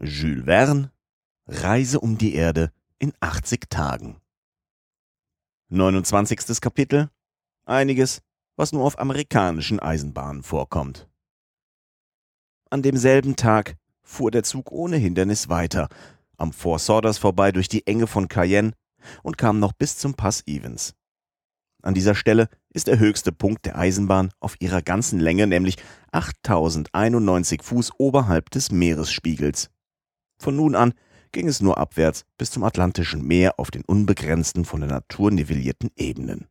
Jules Verne Reise um die Erde in 80 Tagen. 29. Kapitel Einiges, was nur auf amerikanischen Eisenbahnen vorkommt. An demselben Tag fuhr der Zug ohne Hindernis weiter, am Four Sawders vorbei durch die Enge von Cayenne und kam noch bis zum Pass Evans. An dieser Stelle ist der höchste Punkt der Eisenbahn auf ihrer ganzen Länge, nämlich 8091 Fuß oberhalb des Meeresspiegels. Von nun an ging es nur abwärts bis zum Atlantischen Meer auf den unbegrenzten, von der Natur nivellierten Ebenen.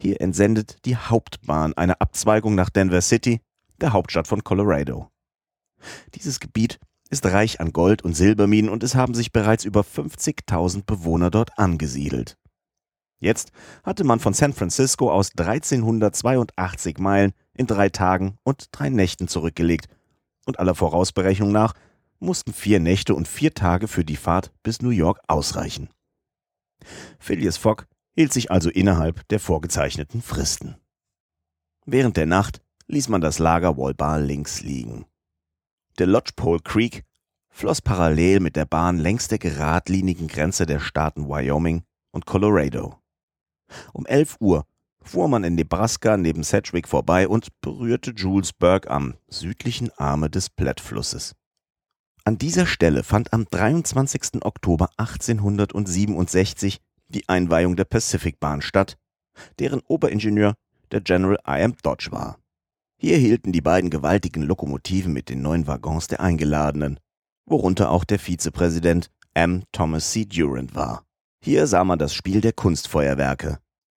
Hier entsendet die Hauptbahn eine Abzweigung nach Denver City, der Hauptstadt von Colorado. Dieses Gebiet ist reich an Gold- und Silberminen und es haben sich bereits über 50.000 Bewohner dort angesiedelt. Jetzt hatte man von San Francisco aus 1382 Meilen in drei Tagen und drei Nächten zurückgelegt und aller Vorausberechnung nach mussten vier Nächte und vier Tage für die Fahrt bis New York ausreichen. Phileas Fogg hielt sich also innerhalb der vorgezeichneten Fristen. Während der Nacht ließ man das Lager Walball links liegen. Der Lodgepole Creek floss parallel mit der Bahn längs der geradlinigen Grenze der Staaten Wyoming und Colorado. Um 11 Uhr fuhr man in Nebraska neben Sedgwick vorbei und berührte Julesburg am südlichen Arme des Platte-Flusses. An dieser Stelle fand am 23. Oktober 1867 die Einweihung der Pacific Bahn statt, deren Oberingenieur der General I. M. Dodge war. Hier hielten die beiden gewaltigen Lokomotiven mit den neuen Waggons der Eingeladenen, worunter auch der Vizepräsident M. Thomas C. Durant war. Hier sah man das Spiel der Kunstfeuerwerke.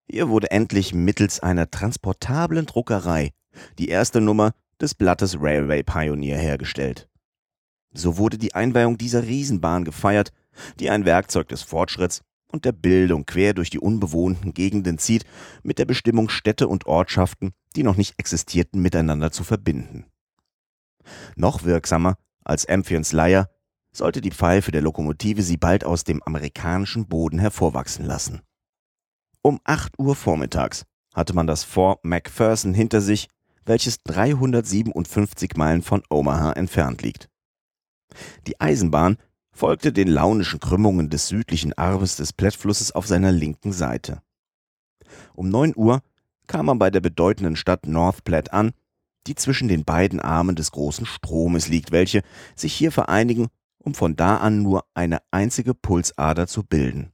Hier wurde endlich mittels einer transportablen Druckerei die erste Nummer des Blattes Railway Pioneer hergestellt. So wurde die Einweihung dieser Riesenbahn gefeiert, die ein Werkzeug des Fortschritts und der Bildung quer durch die unbewohnten Gegenden zieht, mit der Bestimmung Städte und Ortschaften, die noch nicht existierten, miteinander zu verbinden. Noch wirksamer als Amphions Leier sollte die Pfeife der Lokomotive sie bald aus dem amerikanischen Boden hervorwachsen lassen. Um 8 Uhr vormittags hatte man das Fort McPherson hinter sich, welches 357 Meilen von Omaha entfernt liegt. Die Eisenbahn folgte den launischen Krümmungen des südlichen Armes des Plattflusses auf seiner linken Seite. Um neun Uhr kam man bei der bedeutenden Stadt North Platte an, die zwischen den beiden Armen des großen Stromes liegt, welche sich hier vereinigen, um von da an nur eine einzige Pulsader zu bilden.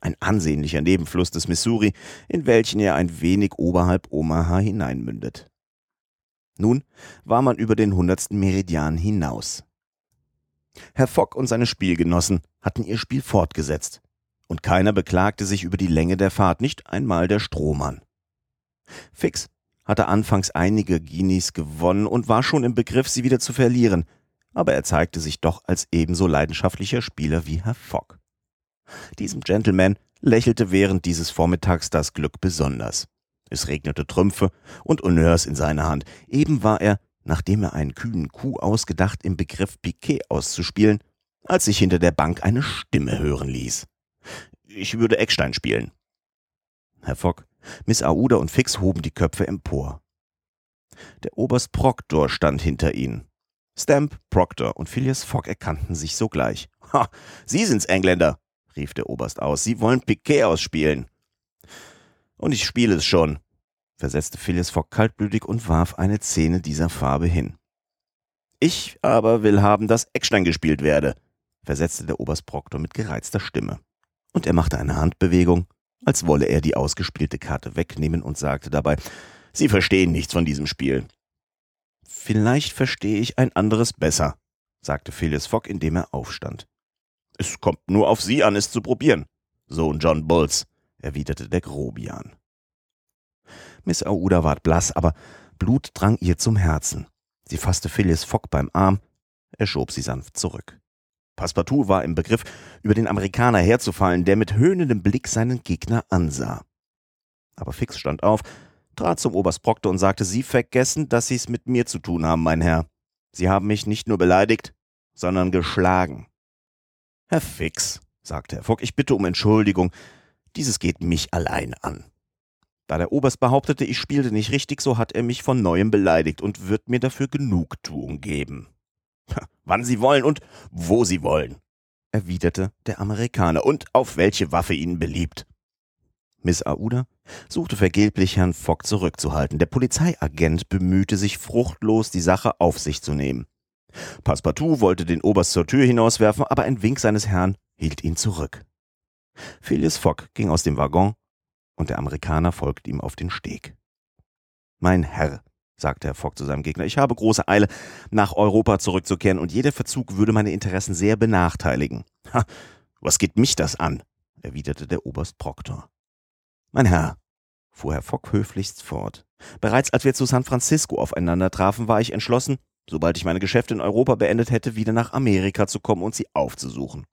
Ein ansehnlicher Nebenfluss des Missouri, in welchen er ein wenig oberhalb Omaha hineinmündet. Nun war man über den hundertsten Meridian hinaus. Herr Fogg und seine Spielgenossen hatten ihr Spiel fortgesetzt, und keiner beklagte sich über die Länge der Fahrt, nicht einmal der Strohmann. Fix hatte anfangs einige Guineas gewonnen und war schon im Begriff, sie wieder zu verlieren, aber er zeigte sich doch als ebenso leidenschaftlicher Spieler wie Herr Fogg. Diesem Gentleman lächelte während dieses Vormittags das Glück besonders. Es regnete Trümpfe und Honneurs in seine Hand. Eben war er nachdem er einen kühnen Coup ausgedacht im Begriff Piquet auszuspielen, als sich hinter der Bank eine Stimme hören ließ. Ich würde Eckstein spielen. Herr Fogg, Miss Aouda und Fix hoben die Köpfe empor. Der Oberst Proctor stand hinter ihnen. Stamp, Proctor und Phileas Fogg erkannten sich sogleich. Ha, Sie sind's, Engländer, rief der Oberst aus. Sie wollen Piquet ausspielen. Und ich spiele es schon, versetzte Phileas Fogg kaltblütig und warf eine Szene dieser Farbe hin. Ich aber will haben, dass Eckstein gespielt werde, versetzte der Oberst Proctor mit gereizter Stimme. Und er machte eine Handbewegung, als wolle er die ausgespielte Karte wegnehmen und sagte dabei, Sie verstehen nichts von diesem Spiel. Vielleicht verstehe ich ein anderes besser, sagte Phileas Fogg, indem er aufstand. Es kommt nur auf Sie an, es zu probieren. Sohn John Bulls, erwiderte der Grobian. Miss Aouda ward blass, aber Blut drang ihr zum Herzen. Sie fasste Phileas Fogg beim Arm, er schob sie sanft zurück. Passepartout war im Begriff, über den Amerikaner herzufallen, der mit höhnendem Blick seinen Gegner ansah. Aber Fix stand auf, trat zum Oberst Proctor und sagte, Sie vergessen, dass Sie es mit mir zu tun haben, mein Herr. Sie haben mich nicht nur beleidigt, sondern geschlagen. Herr Fix, sagte Herr Fogg, ich bitte um Entschuldigung. Dieses geht mich allein an. Da der Oberst behauptete, ich spielte nicht richtig, so hat er mich von neuem beleidigt und wird mir dafür Genugtuung geben. Wann Sie wollen und wo Sie wollen, erwiderte der Amerikaner und auf welche Waffe Ihnen beliebt. Miss Aouda suchte vergeblich, Herrn Fogg zurückzuhalten. Der Polizeiagent bemühte sich fruchtlos, die Sache auf sich zu nehmen. Passepartout wollte den Oberst zur Tür hinauswerfen, aber ein Wink seines Herrn hielt ihn zurück. Phileas Fogg ging aus dem Waggon und der Amerikaner folgte ihm auf den Steg. Mein Herr, sagte Herr Fogg zu seinem Gegner, ich habe große Eile, nach Europa zurückzukehren, und jeder Verzug würde meine Interessen sehr benachteiligen. Ha, was geht mich das an? erwiderte der Oberst Proktor. Mein Herr, fuhr Herr Fogg höflichst fort, bereits als wir zu San Francisco aufeinander trafen, war ich entschlossen, sobald ich meine Geschäfte in Europa beendet hätte, wieder nach Amerika zu kommen und sie aufzusuchen.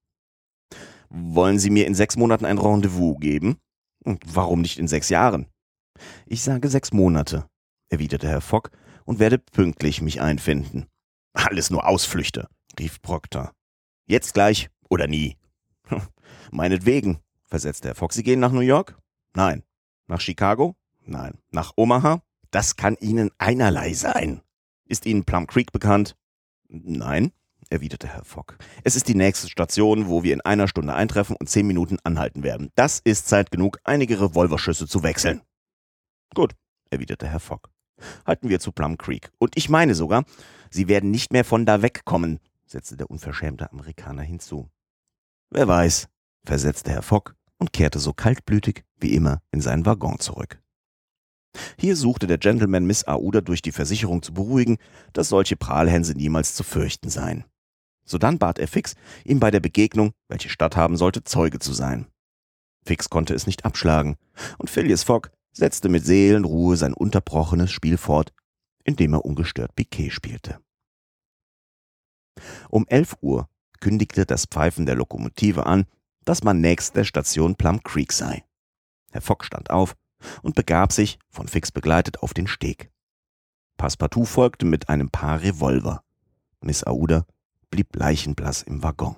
Wollen Sie mir in sechs Monaten ein Rendezvous geben? Warum nicht in sechs Jahren? Ich sage sechs Monate, erwiderte Herr Fogg, und werde pünktlich mich einfinden. Alles nur Ausflüchte, rief Proctor. Jetzt gleich oder nie. Meinetwegen, versetzte Herr Fogg. Sie gehen nach New York? Nein. Nach Chicago? Nein. Nach Omaha? Das kann Ihnen einerlei sein. Ist Ihnen Plum Creek bekannt? Nein, erwiderte Herr Fogg. Es ist die nächste Station, wo wir in einer Stunde eintreffen und zehn Minuten anhalten werden. Das ist Zeit genug, einige Revolverschüsse zu wechseln. Gut, erwiderte Herr Fogg. Halten wir zu Plum Creek. Und ich meine sogar, Sie werden nicht mehr von da wegkommen, setzte der unverschämte Amerikaner hinzu. Wer weiß, versetzte Herr Fogg und kehrte so kaltblütig wie immer in seinen Waggon zurück. Hier suchte der Gentleman Miss Aouda durch die Versicherung zu beruhigen, dass solche Prahlhänse niemals zu fürchten seien. Sodann bat er Fix, ihm bei der Begegnung, welche statthaben sollte, Zeuge zu sein. Fix konnte es nicht abschlagen, und Phileas Fogg setzte mit Seelenruhe sein unterbrochenes Spiel fort, indem er ungestört Piquet spielte. Um elf Uhr kündigte das Pfeifen der Lokomotive an, dass man nächst der Station Plum Creek sei. Herr Fogg stand auf und begab sich, von Fix begleitet, auf den Steg. Passepartout folgte mit einem Paar Revolver. Miss Aouda blieb leichenblass im Waggon.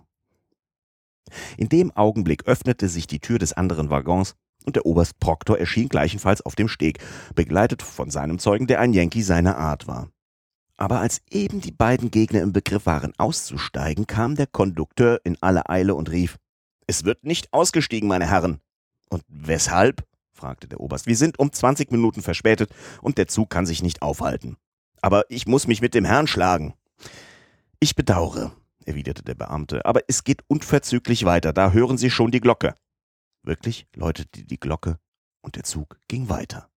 In dem Augenblick öffnete sich die Tür des anderen Waggons und der Oberst Proctor erschien gleichenfalls auf dem Steg, begleitet von seinem Zeugen, der ein Yankee seiner Art war. Aber als eben die beiden Gegner im Begriff waren auszusteigen, kam der Kondukteur in aller Eile und rief es wird nicht ausgestiegen, meine Herren. Und weshalb? fragte der Oberst. Wir sind um 20 Minuten verspätet und der Zug kann sich nicht aufhalten. Aber ich muss mich mit dem Herrn schlagen. Ich bedauere, erwiderte der Beamte, aber es geht unverzüglich weiter. Da hören Sie schon die Glocke. Wirklich läutete die Glocke und der Zug ging weiter.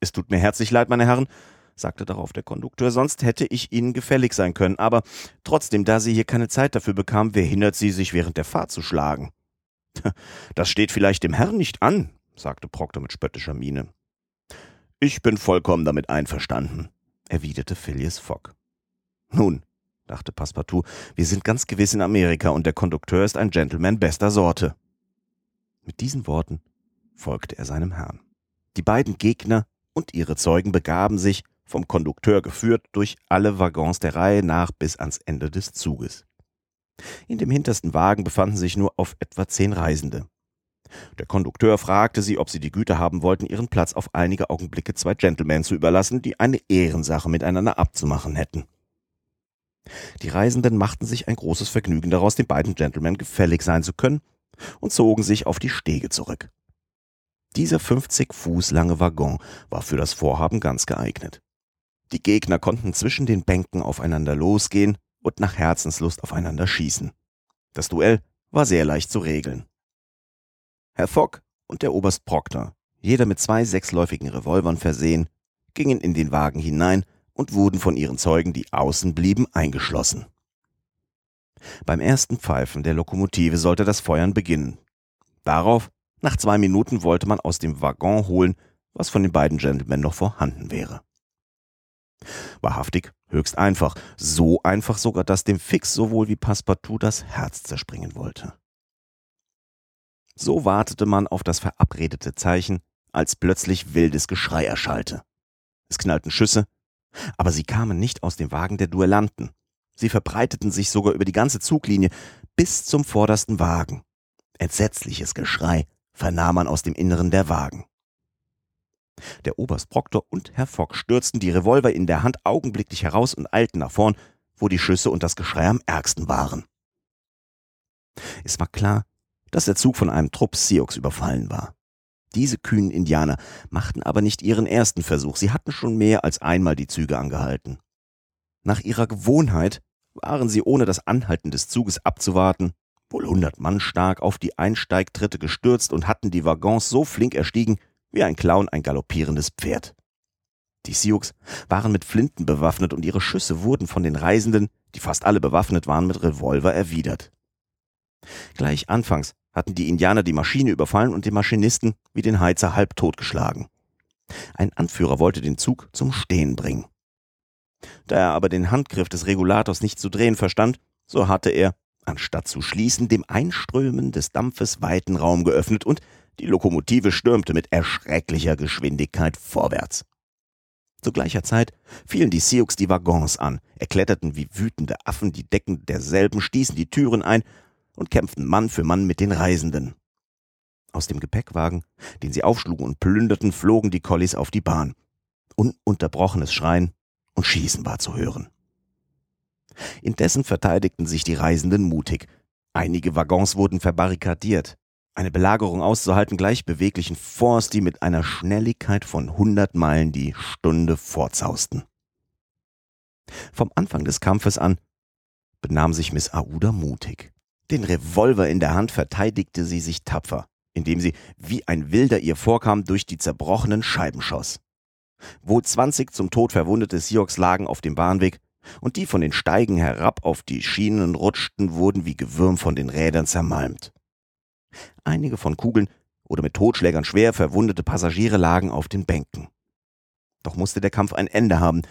Es tut mir herzlich leid, meine Herren, sagte darauf der Kondukteur, sonst hätte ich Ihnen gefällig sein können, aber trotzdem, da Sie hier keine Zeit dafür bekamen, wer hindert Sie, sich während der Fahrt zu schlagen? Das steht vielleicht dem Herrn nicht an, sagte Proctor mit spöttischer Miene. Ich bin vollkommen damit einverstanden, erwiderte Phileas Fogg. Nun, dachte Passepartout, wir sind ganz gewiss in Amerika und der Kondukteur ist ein Gentleman bester Sorte. Mit diesen Worten folgte er seinem Herrn. Die beiden Gegner und ihre Zeugen begaben sich, vom Kondukteur geführt, durch alle Waggons der Reihe nach bis ans Ende des Zuges. In dem hintersten Wagen befanden sich nur auf etwa zehn Reisende. Der Kondukteur fragte sie, ob sie die Güte haben wollten, ihren Platz auf einige Augenblicke zwei Gentlemen zu überlassen, die eine Ehrensache miteinander abzumachen hätten. Die Reisenden machten sich ein großes Vergnügen daraus, den beiden Gentlemen gefällig sein zu können, und zogen sich auf die Stege zurück. Dieser 50 Fuß lange Waggon war für das Vorhaben ganz geeignet. Die Gegner konnten zwischen den Bänken aufeinander losgehen und nach Herzenslust aufeinander schießen. Das Duell war sehr leicht zu regeln. Herr Fogg und der Oberst Proctor, jeder mit zwei sechsläufigen Revolvern versehen, gingen in den Wagen hinein und wurden von ihren Zeugen, die außen blieben, eingeschlossen. Beim ersten Pfeifen der Lokomotive sollte das Feuern beginnen. Darauf, nach zwei Minuten, wollte man aus dem Waggon holen, was von den beiden Gentlemen noch vorhanden wäre. Wahrhaftig, höchst einfach. So einfach sogar, dass dem Fix sowohl wie Passepartout das Herz zerspringen wollte. So wartete man auf das verabredete Zeichen, als plötzlich wildes Geschrei erschallte. Es knallten Schüsse, aber sie kamen nicht aus dem Wagen der Duellanten. Sie verbreiteten sich sogar über die ganze Zuglinie bis zum vordersten Wagen. Entsetzliches Geschrei vernahm man aus dem Inneren der Wagen. Der Oberst Proctor und Herr Fogg stürzten die Revolver in der Hand augenblicklich heraus und eilten nach vorn, wo die Schüsse und das Geschrei am ärgsten waren. Es war klar, dass der Zug von einem Trupp Sioux überfallen war. Diese kühnen Indianer machten aber nicht ihren ersten Versuch, sie hatten schon mehr als einmal die Züge angehalten. Nach ihrer Gewohnheit waren sie ohne das Anhalten des Zuges abzuwarten, wohl hundert Mann stark, auf die Einsteigtritte gestürzt und hatten die Waggons so flink erstiegen, wie ein Clown ein galoppierendes Pferd. Die Sioux waren mit Flinten bewaffnet und ihre Schüsse wurden von den Reisenden, die fast alle bewaffnet waren, mit Revolver erwidert. Gleich anfangs hatten die Indianer die Maschine überfallen und den Maschinisten wie den Heizer halb totgeschlagen. Ein Anführer wollte den Zug zum Stehen bringen. Da er aber den Handgriff des Regulators nicht zu drehen verstand, so hatte er, anstatt zu schließen, dem Einströmen des Dampfes weiten Raum geöffnet und die Lokomotive stürmte mit erschrecklicher Geschwindigkeit vorwärts. Zu gleicher Zeit fielen die Sioux die Waggons an, erkletterten wie wütende Affen die Decken derselben, stießen die Türen ein und kämpften Mann für Mann mit den Reisenden. Aus dem Gepäckwagen, den sie aufschlugen und plünderten, flogen die Collies auf die Bahn. Ununterbrochenes Schreien und Schießen war zu hören. Indessen verteidigten sich die Reisenden mutig. Einige Waggons wurden verbarrikadiert. Eine Belagerung auszuhalten gleich beweglichen Forts, die mit einer Schnelligkeit von hundert Meilen die Stunde vorzausten. Vom Anfang des Kampfes an benahm sich Miss Aouda mutig. Den Revolver in der Hand verteidigte sie sich tapfer, indem sie wie ein Wilder ihr vorkam durch die zerbrochenen Scheiben schoss. Wohl zwanzig zum Tod verwundete Sioux lagen auf dem Bahnweg, und die von den Steigen herab auf die Schienen rutschten, wurden wie Gewürm von den Rädern zermalmt. Einige von Kugeln oder mit Totschlägern schwer verwundete Passagiere lagen auf den Bänken. Doch musste der Kampf ein Ende haben,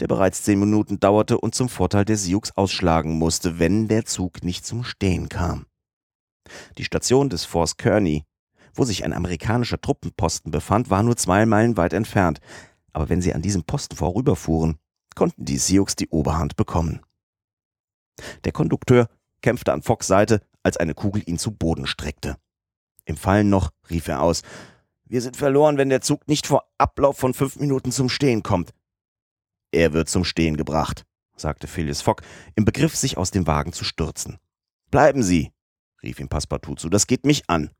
der bereits zehn Minuten dauerte und zum Vorteil der Sioux ausschlagen musste, wenn der Zug nicht zum Stehen kam. Die Station des Force Kearney, wo sich ein amerikanischer Truppenposten befand, war nur zwei Meilen weit entfernt, aber wenn sie an diesem Posten vorüberfuhren, konnten die Sioux die Oberhand bekommen. Der Kondukteur kämpfte an Fox Seite, als eine Kugel ihn zu Boden streckte. Im Fallen noch rief er aus, wir sind verloren, wenn der Zug nicht vor Ablauf von fünf Minuten zum Stehen kommt. Er wird zum Stehen gebracht, sagte Phileas Fogg, im Begriff, sich aus dem Wagen zu stürzen. Bleiben Sie, rief ihm Passepartout zu, das geht mich an.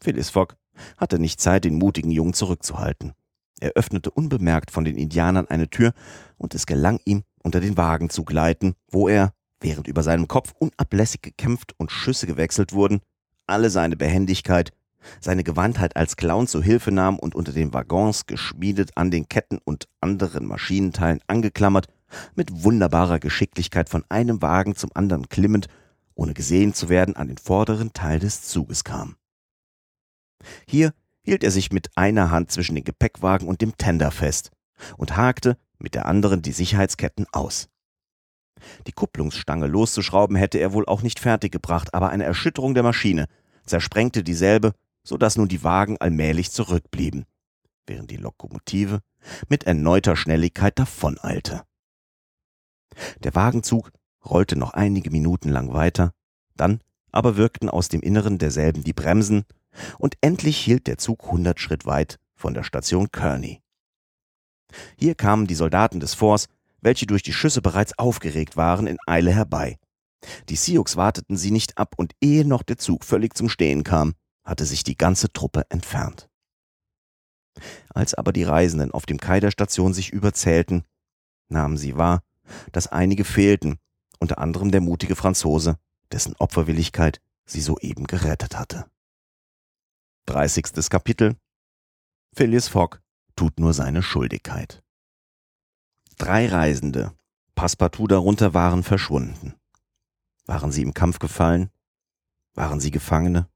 Phileas Fogg hatte nicht Zeit, den mutigen Jungen zurückzuhalten. Er öffnete unbemerkt von den Indianern eine Tür, und es gelang ihm, unter den Wagen zu gleiten, wo er, während über seinem Kopf unablässig gekämpft und Schüsse gewechselt wurden, alle seine Behendigkeit seine Gewandtheit als Clown zu Hilfe nahm und unter den Waggons geschmiedet an den Ketten und anderen Maschinenteilen angeklammert, mit wunderbarer Geschicklichkeit von einem Wagen zum anderen klimmend, ohne gesehen zu werden, an den vorderen Teil des Zuges kam. Hier hielt er sich mit einer Hand zwischen den Gepäckwagen und dem Tender fest und hakte mit der anderen die Sicherheitsketten aus. Die Kupplungsstange loszuschrauben hätte er wohl auch nicht fertiggebracht, aber eine Erschütterung der Maschine zersprengte dieselbe so dass nun die Wagen allmählich zurückblieben, während die Lokomotive mit erneuter Schnelligkeit davoneilte. Der Wagenzug rollte noch einige Minuten lang weiter, dann aber wirkten aus dem Inneren derselben die Bremsen, und endlich hielt der Zug hundert Schritt weit von der Station Kearney. Hier kamen die Soldaten des Forts, welche durch die Schüsse bereits aufgeregt waren, in Eile herbei. Die Sioux warteten sie nicht ab, und ehe noch der Zug völlig zum Stehen kam, hatte sich die ganze Truppe entfernt. Als aber die Reisenden auf dem Kai der Station sich überzählten, nahmen sie wahr, dass einige fehlten, unter anderem der mutige Franzose, dessen Opferwilligkeit sie soeben gerettet hatte. 30. Kapitel Phileas Fogg tut nur seine Schuldigkeit. Drei Reisende, Passepartout darunter, waren verschwunden. Waren sie im Kampf gefallen? Waren sie Gefangene?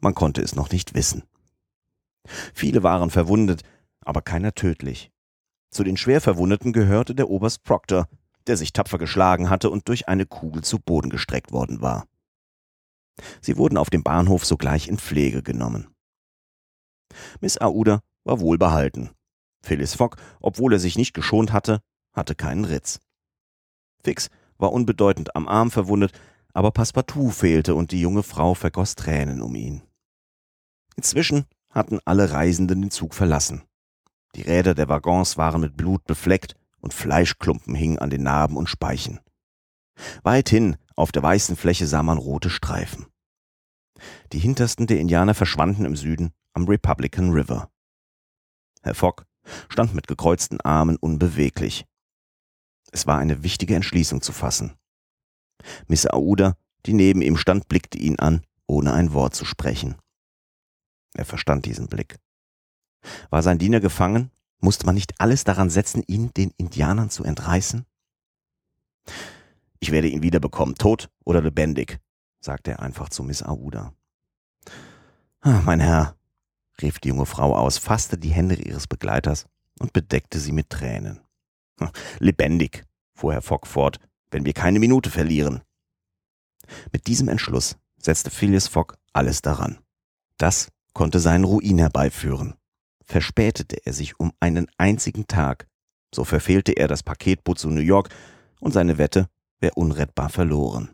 Man konnte es noch nicht wissen. Viele waren verwundet, aber keiner tödlich. Zu den schwer Verwundeten gehörte der Oberst Proctor, der sich tapfer geschlagen hatte und durch eine Kugel zu Boden gestreckt worden war. Sie wurden auf dem Bahnhof sogleich in Pflege genommen. Miss Aouda war wohlbehalten. Phyllis Fogg, obwohl er sich nicht geschont hatte, hatte keinen Ritz. Fix war unbedeutend am Arm verwundet, aber Passepartout fehlte und die junge Frau vergoss Tränen um ihn. Inzwischen hatten alle Reisenden den Zug verlassen. Die Räder der Waggons waren mit Blut befleckt und Fleischklumpen hingen an den Narben und Speichen. Weithin auf der weißen Fläche sah man rote Streifen. Die hintersten der Indianer verschwanden im Süden am Republican River. Herr Fogg stand mit gekreuzten Armen unbeweglich. Es war eine wichtige Entschließung zu fassen. Miss Aouda, die neben ihm stand, blickte ihn an, ohne ein Wort zu sprechen. Er verstand diesen Blick. War sein Diener gefangen? Musste man nicht alles daran setzen, ihn den Indianern zu entreißen? Ich werde ihn wiederbekommen, tot oder lebendig, sagte er einfach zu Miss Aouda. Ah, mein Herr, rief die junge Frau aus, fasste die Hände ihres Begleiters und bedeckte sie mit Tränen. Hm, lebendig, fuhr Herr Fogg fort, wenn wir keine Minute verlieren. Mit diesem Entschluss setzte Phileas Fogg alles daran. Das konnte seinen Ruin herbeiführen. Verspätete er sich um einen einzigen Tag, so verfehlte er das Paketboot zu New York und seine Wette wäre unrettbar verloren.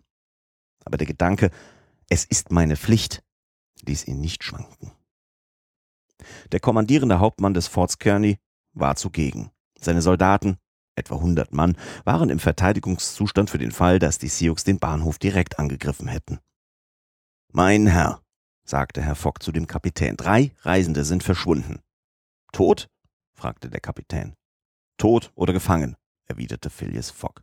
Aber der Gedanke, es ist meine Pflicht, ließ ihn nicht schwanken. Der kommandierende Hauptmann des Forts Kearney war zugegen. Seine Soldaten, etwa 100 Mann, waren im Verteidigungszustand für den Fall, dass die Sioux den Bahnhof direkt angegriffen hätten. Mein Herr, sagte Herr Fogg zu dem Kapitän, drei Reisende sind verschwunden. Tot? fragte der Kapitän. Tot oder gefangen, erwiderte Phileas Fogg.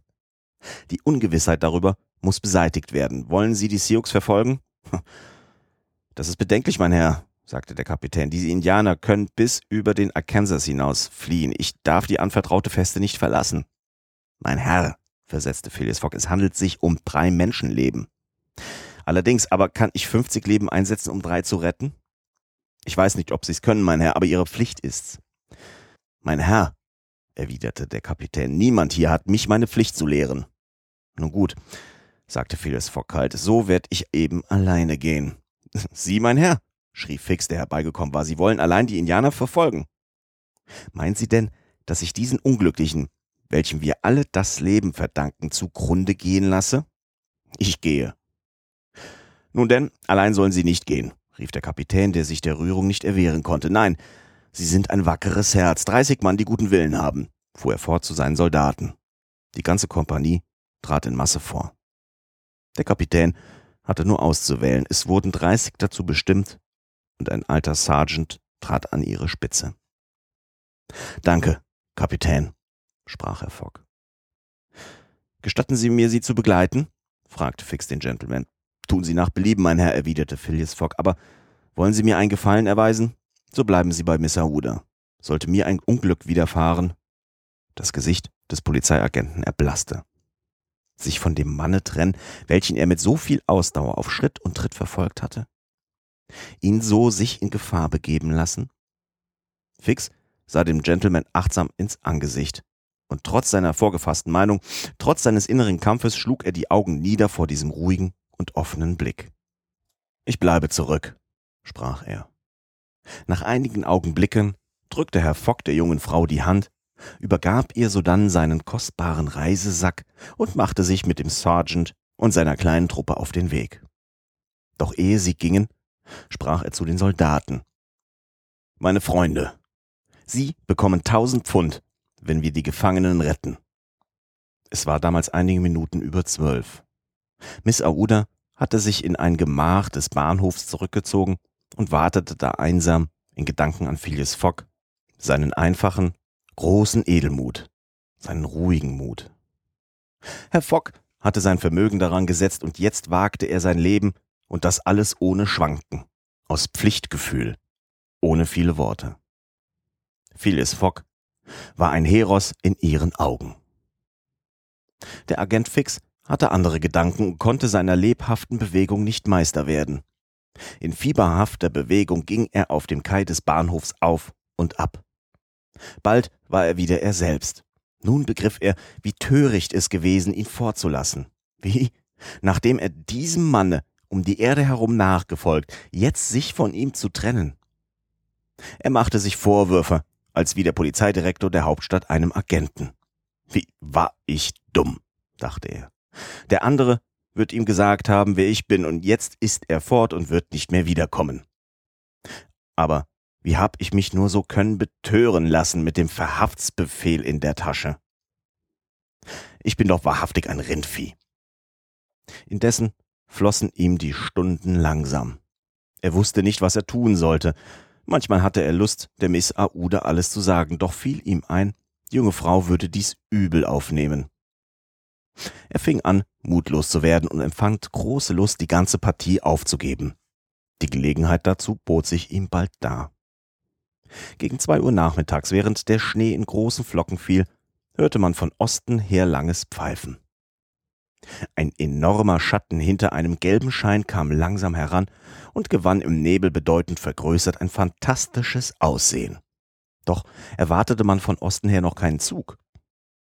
Die Ungewissheit darüber muss beseitigt werden. Wollen Sie die Sioux verfolgen? Das ist bedenklich, mein Herr, sagte der Kapitän. Diese Indianer können bis über den Arkansas hinaus fliehen. Ich darf die anvertraute Feste nicht verlassen. Mein Herr, versetzte Phileas Fogg, es handelt sich um drei Menschenleben. Allerdings aber kann ich 50 Leben einsetzen, um drei zu retten? Ich weiß nicht, ob Sie es können, mein Herr, aber Ihre Pflicht ist's. Mein Herr, erwiderte der Kapitän, niemand hier hat mich meine Pflicht zu lehren. Nun gut, sagte Phileas Fogg kalt, so werd ich eben alleine gehen. Sie, mein Herr, schrie Fix, der herbeigekommen war, Sie wollen allein die Indianer verfolgen. Meinen Sie denn, dass ich diesen Unglücklichen, welchem wir alle das Leben verdanken, zugrunde gehen lasse? Ich gehe. Nun denn, allein sollen Sie nicht gehen, rief der Kapitän, der sich der Rührung nicht erwehren konnte. Nein, Sie sind ein wackeres Herz, dreißig Mann, die guten Willen haben, fuhr er fort zu seinen Soldaten. Die ganze Kompanie trat in Masse vor. Der Kapitän hatte nur auszuwählen. Es wurden dreißig dazu bestimmt, und ein alter Sergeant trat an ihre Spitze. Danke, Kapitän, sprach Herr Fogg. Gestatten Sie mir, Sie zu begleiten? fragte Fix den Gentleman. Tun Sie nach Belieben, mein Herr, erwiderte Phileas Fogg, aber wollen Sie mir einen Gefallen erweisen? So bleiben Sie bei Miss Aouda. Sollte mir ein Unglück widerfahren? Das Gesicht des Polizeiagenten erblasste. Sich von dem Manne trennen, welchen er mit so viel Ausdauer auf Schritt und Tritt verfolgt hatte? Ihn so sich in Gefahr begeben lassen? Fix sah dem Gentleman achtsam ins Angesicht. Und trotz seiner vorgefassten Meinung, trotz seines inneren Kampfes, schlug er die Augen nieder vor diesem ruhigen und offenen Blick. Ich bleibe zurück, sprach er. Nach einigen Augenblicken drückte Herr Fogg der jungen Frau die Hand, übergab ihr sodann seinen kostbaren Reisesack und machte sich mit dem Sergeant und seiner kleinen Truppe auf den Weg. Doch ehe sie gingen, sprach er zu den Soldaten. Meine Freunde, Sie bekommen tausend Pfund, wenn wir die Gefangenen retten. Es war damals einige Minuten über zwölf. Miss Aouda hatte sich in ein Gemach des Bahnhofs zurückgezogen und wartete da einsam in Gedanken an Phileas Fogg, seinen einfachen, großen Edelmut, seinen ruhigen Mut. Herr Fogg hatte sein Vermögen daran gesetzt und jetzt wagte er sein Leben und das alles ohne Schwanken, aus Pflichtgefühl, ohne viele Worte. Phileas Fogg war ein Heros in ihren Augen. Der Agent Fix hatte andere Gedanken und konnte seiner lebhaften Bewegung nicht Meister werden. In fieberhafter Bewegung ging er auf dem Kai des Bahnhofs auf und ab. Bald war er wieder er selbst. Nun begriff er, wie töricht es gewesen, ihn fortzulassen. Wie, nachdem er diesem Manne um die Erde herum nachgefolgt, jetzt sich von ihm zu trennen. Er machte sich Vorwürfe, als wie der Polizeidirektor der Hauptstadt einem Agenten. Wie war ich dumm, dachte er. Der andere wird ihm gesagt haben, wer ich bin, und jetzt ist er fort und wird nicht mehr wiederkommen. Aber wie hab ich mich nur so können betören lassen mit dem Verhaftsbefehl in der Tasche? Ich bin doch wahrhaftig ein Rindvieh. Indessen flossen ihm die Stunden langsam. Er wusste nicht, was er tun sollte. Manchmal hatte er Lust, der Miss Aouda alles zu sagen, doch fiel ihm ein, die junge Frau würde dies übel aufnehmen. Er fing an, mutlos zu werden und empfand große Lust, die ganze Partie aufzugeben. Die Gelegenheit dazu bot sich ihm bald dar. Gegen zwei Uhr nachmittags, während der Schnee in großen Flocken fiel, hörte man von Osten her langes Pfeifen. Ein enormer Schatten hinter einem gelben Schein kam langsam heran und gewann im Nebel bedeutend vergrößert ein fantastisches Aussehen. Doch erwartete man von Osten her noch keinen Zug.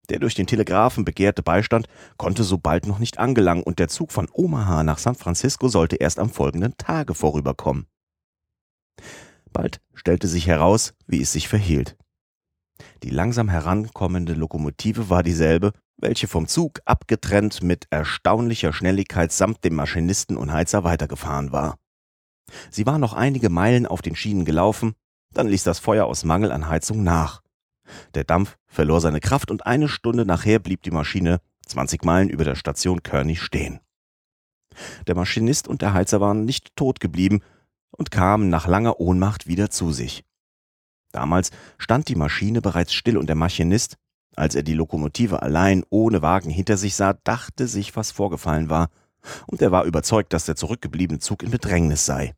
Der durch den Telegraphen begehrte Beistand konnte so bald noch nicht angelangen und der Zug von Omaha nach San Francisco sollte erst am folgenden Tage vorüberkommen. Bald stellte sich heraus, wie es sich verhielt. Die langsam herankommende Lokomotive war dieselbe, welche vom Zug abgetrennt mit erstaunlicher Schnelligkeit samt dem Maschinisten und Heizer weitergefahren war. Sie war noch einige Meilen auf den Schienen gelaufen, dann ließ das Feuer aus Mangel an Heizung nach. Der Dampf verlor seine Kraft und eine Stunde nachher blieb die Maschine 20 Meilen über der Station Kearney stehen. Der Maschinist und der Heizer waren nicht tot geblieben und kamen nach langer Ohnmacht wieder zu sich. Damals stand die Maschine bereits still und der Maschinist, als er die Lokomotive allein ohne Wagen hinter sich sah, dachte sich, was vorgefallen war, und er war überzeugt, dass der zurückgebliebene Zug in Bedrängnis sei.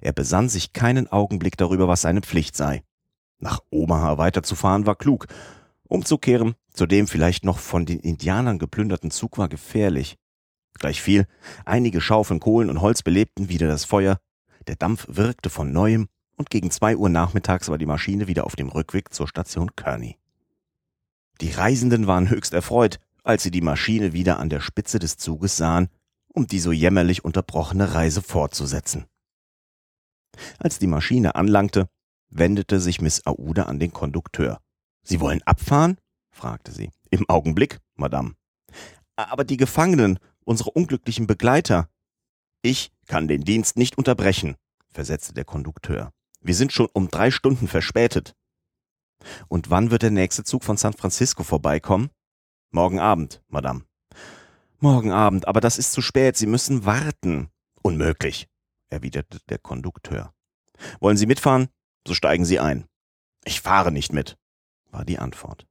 Er besann sich keinen Augenblick darüber, was seine Pflicht sei. Nach Omaha weiterzufahren war klug. Umzukehren zu dem vielleicht noch von den Indianern geplünderten Zug war gefährlich. Gleichviel, einige Schaufeln Kohlen und Holz belebten wieder das Feuer, der Dampf wirkte von neuem und gegen zwei Uhr nachmittags war die Maschine wieder auf dem Rückweg zur Station Kearney. Die Reisenden waren höchst erfreut, als sie die Maschine wieder an der Spitze des Zuges sahen, um die so jämmerlich unterbrochene Reise fortzusetzen. Als die Maschine anlangte, wendete sich Miss Aouda an den Kondukteur. Sie wollen abfahren? fragte sie. Im Augenblick, Madame. Aber die Gefangenen, unsere unglücklichen Begleiter. Ich kann den Dienst nicht unterbrechen, versetzte der Kondukteur. Wir sind schon um drei Stunden verspätet. Und wann wird der nächste Zug von San Francisco vorbeikommen? Morgen Abend, Madame. Morgen Abend, aber das ist zu spät. Sie müssen warten. Unmöglich, erwiderte der Kondukteur. Wollen Sie mitfahren? So steigen Sie ein. Ich fahre nicht mit, war die Antwort.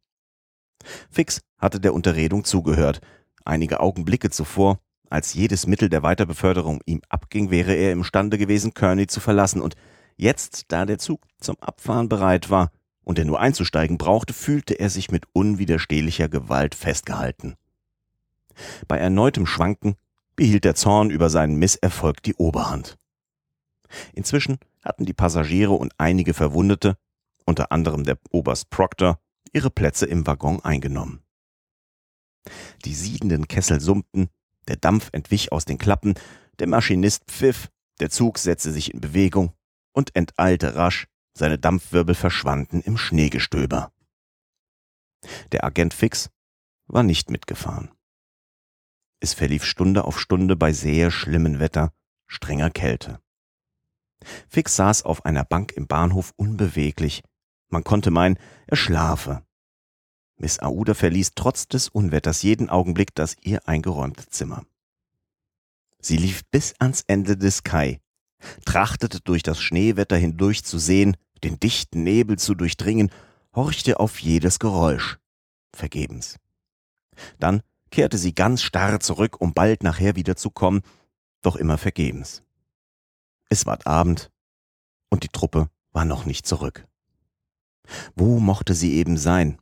Fix hatte der Unterredung zugehört. Einige Augenblicke zuvor, als jedes Mittel der Weiterbeförderung ihm abging, wäre er imstande gewesen, Kearney zu verlassen. Und jetzt, da der Zug zum Abfahren bereit war und er nur einzusteigen brauchte, fühlte er sich mit unwiderstehlicher Gewalt festgehalten. Bei erneutem Schwanken behielt der Zorn über seinen Misserfolg die Oberhand. Inzwischen hatten die Passagiere und einige Verwundete, unter anderem der Oberst Proctor, ihre Plätze im Waggon eingenommen. Die siedenden Kessel summten, der Dampf entwich aus den Klappen, der Maschinist pfiff, der Zug setzte sich in Bewegung und enteilte rasch, seine Dampfwirbel verschwanden im Schneegestöber. Der Agent Fix war nicht mitgefahren. Es verlief Stunde auf Stunde bei sehr schlimmem Wetter, strenger Kälte. Fix saß auf einer Bank im Bahnhof unbeweglich. Man konnte meinen, er schlafe. Miss Aouda verließ trotz des Unwetters jeden Augenblick das ihr eingeräumte Zimmer. Sie lief bis ans Ende des Kai, trachtete durch das Schneewetter hindurch zu sehen, den dichten Nebel zu durchdringen, horchte auf jedes Geräusch. Vergebens. Dann kehrte sie ganz starr zurück, um bald nachher wiederzukommen, doch immer vergebens. Es ward Abend und die Truppe war noch nicht zurück. Wo mochte sie eben sein?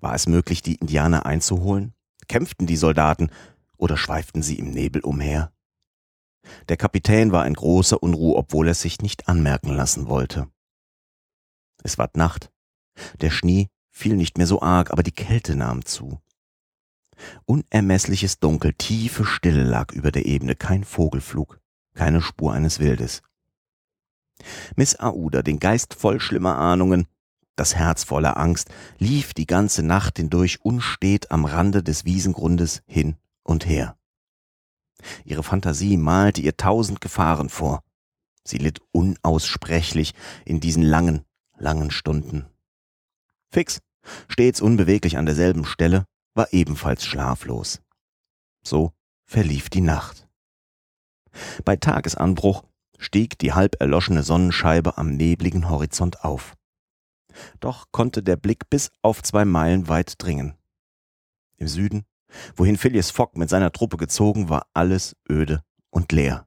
War es möglich, die Indianer einzuholen? Kämpften die Soldaten oder schweiften sie im Nebel umher? Der Kapitän war in großer Unruhe, obwohl er sich nicht anmerken lassen wollte. Es ward Nacht. Der Schnee fiel nicht mehr so arg, aber die Kälte nahm zu. Unermessliches Dunkel, tiefe Stille lag über der Ebene, kein Vogelflug keine Spur eines Wildes. Miss Aouda, den Geist voll schlimmer Ahnungen, das Herz voller Angst, lief die ganze Nacht hindurch unstet am Rande des Wiesengrundes hin und her. Ihre Fantasie malte ihr tausend Gefahren vor. Sie litt unaussprechlich in diesen langen, langen Stunden. Fix, stets unbeweglich an derselben Stelle, war ebenfalls schlaflos. So verlief die Nacht. Bei Tagesanbruch stieg die halb erloschene Sonnenscheibe am nebligen Horizont auf. Doch konnte der Blick bis auf zwei Meilen weit dringen. Im Süden, wohin Phileas Fogg mit seiner Truppe gezogen war, alles öde und leer.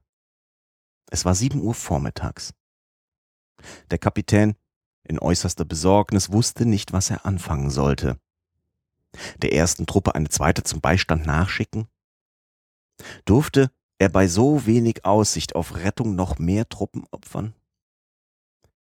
Es war sieben Uhr vormittags. Der Kapitän, in äußerster Besorgnis, wusste nicht, was er anfangen sollte. Der ersten Truppe eine zweite zum Beistand nachschicken? Durfte er bei so wenig Aussicht auf Rettung noch mehr Truppen opfern?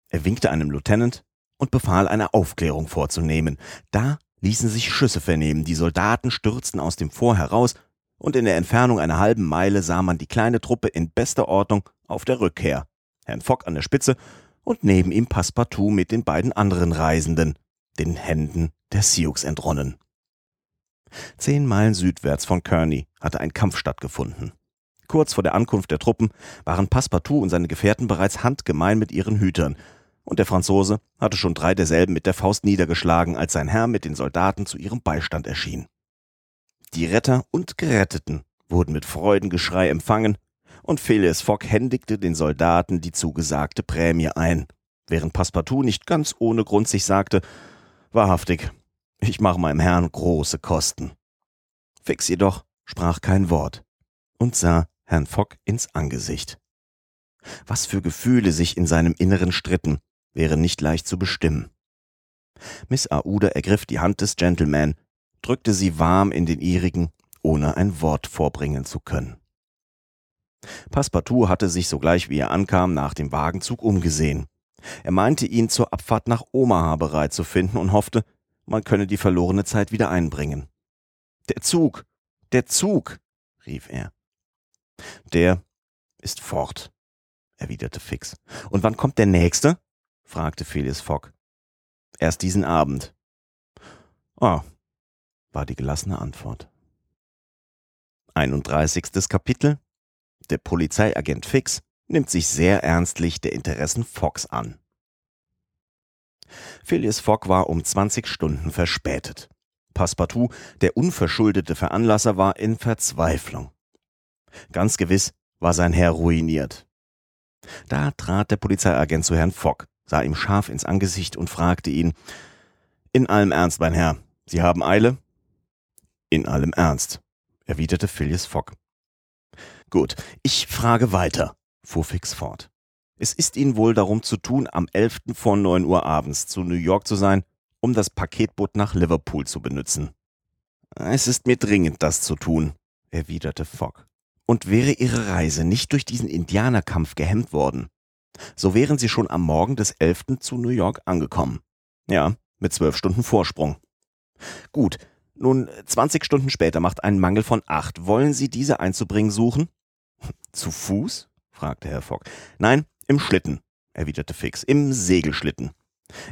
Er winkte einem Lieutenant und befahl, eine Aufklärung vorzunehmen. Da ließen sich Schüsse vernehmen, die Soldaten stürzten aus dem Fort heraus, und in der Entfernung einer halben Meile sah man die kleine Truppe in bester Ordnung auf der Rückkehr. Herrn Fogg an der Spitze und neben ihm Passepartout mit den beiden anderen Reisenden, den Händen der Sioux entronnen. Zehn Meilen südwärts von Kearney hatte ein Kampf stattgefunden. Kurz vor der Ankunft der Truppen waren Passepartout und seine Gefährten bereits handgemein mit ihren Hütern, und der Franzose hatte schon drei derselben mit der Faust niedergeschlagen, als sein Herr mit den Soldaten zu ihrem Beistand erschien. Die Retter und Geretteten wurden mit Freudengeschrei empfangen, und Phileas Fogg händigte den Soldaten die zugesagte Prämie ein, während Passepartout nicht ganz ohne Grund sich sagte, wahrhaftig, ich mache meinem Herrn große Kosten. Fix jedoch sprach kein Wort und sah Herrn Fogg ins Angesicht. Was für Gefühle sich in seinem Inneren stritten, wäre nicht leicht zu bestimmen. Miss Aouda ergriff die Hand des Gentleman, drückte sie warm in den ihrigen, ohne ein Wort vorbringen zu können. Passepartout hatte sich sogleich, wie er ankam, nach dem Wagenzug umgesehen. Er meinte, ihn zur Abfahrt nach Omaha bereit zu finden und hoffte, man könne die verlorene Zeit wieder einbringen. Der Zug, der Zug, rief er. Der ist fort, erwiderte Fix. Und wann kommt der nächste? fragte Phileas Fogg. Erst diesen Abend. Ah, war die gelassene Antwort. 31. Kapitel Der Polizeiagent Fix nimmt sich sehr ernstlich der Interessen Foggs an. Phileas Fogg war um 20 Stunden verspätet. Passepartout, der unverschuldete Veranlasser, war in Verzweiflung. Ganz gewiss war sein Herr ruiniert. Da trat der Polizeiagent zu Herrn Fogg, sah ihm scharf ins Angesicht und fragte ihn In allem Ernst, mein Herr, Sie haben Eile? In allem Ernst, erwiderte Phileas Fogg. Gut, ich frage weiter, fuhr Fix fort. Es ist Ihnen wohl darum zu tun, am 11. vor 9 Uhr abends zu New York zu sein, um das Paketboot nach Liverpool zu benutzen. Es ist mir dringend, das zu tun, erwiderte Fogg. Und wäre Ihre Reise nicht durch diesen Indianerkampf gehemmt worden, so wären Sie schon am Morgen des 11. zu New York angekommen. Ja, mit zwölf Stunden Vorsprung. Gut, nun 20 Stunden später macht einen Mangel von acht. Wollen Sie diese einzubringen suchen? Zu Fuß? fragte Herr Fogg. Nein, im Schlitten, erwiderte Fix, im Segelschlitten.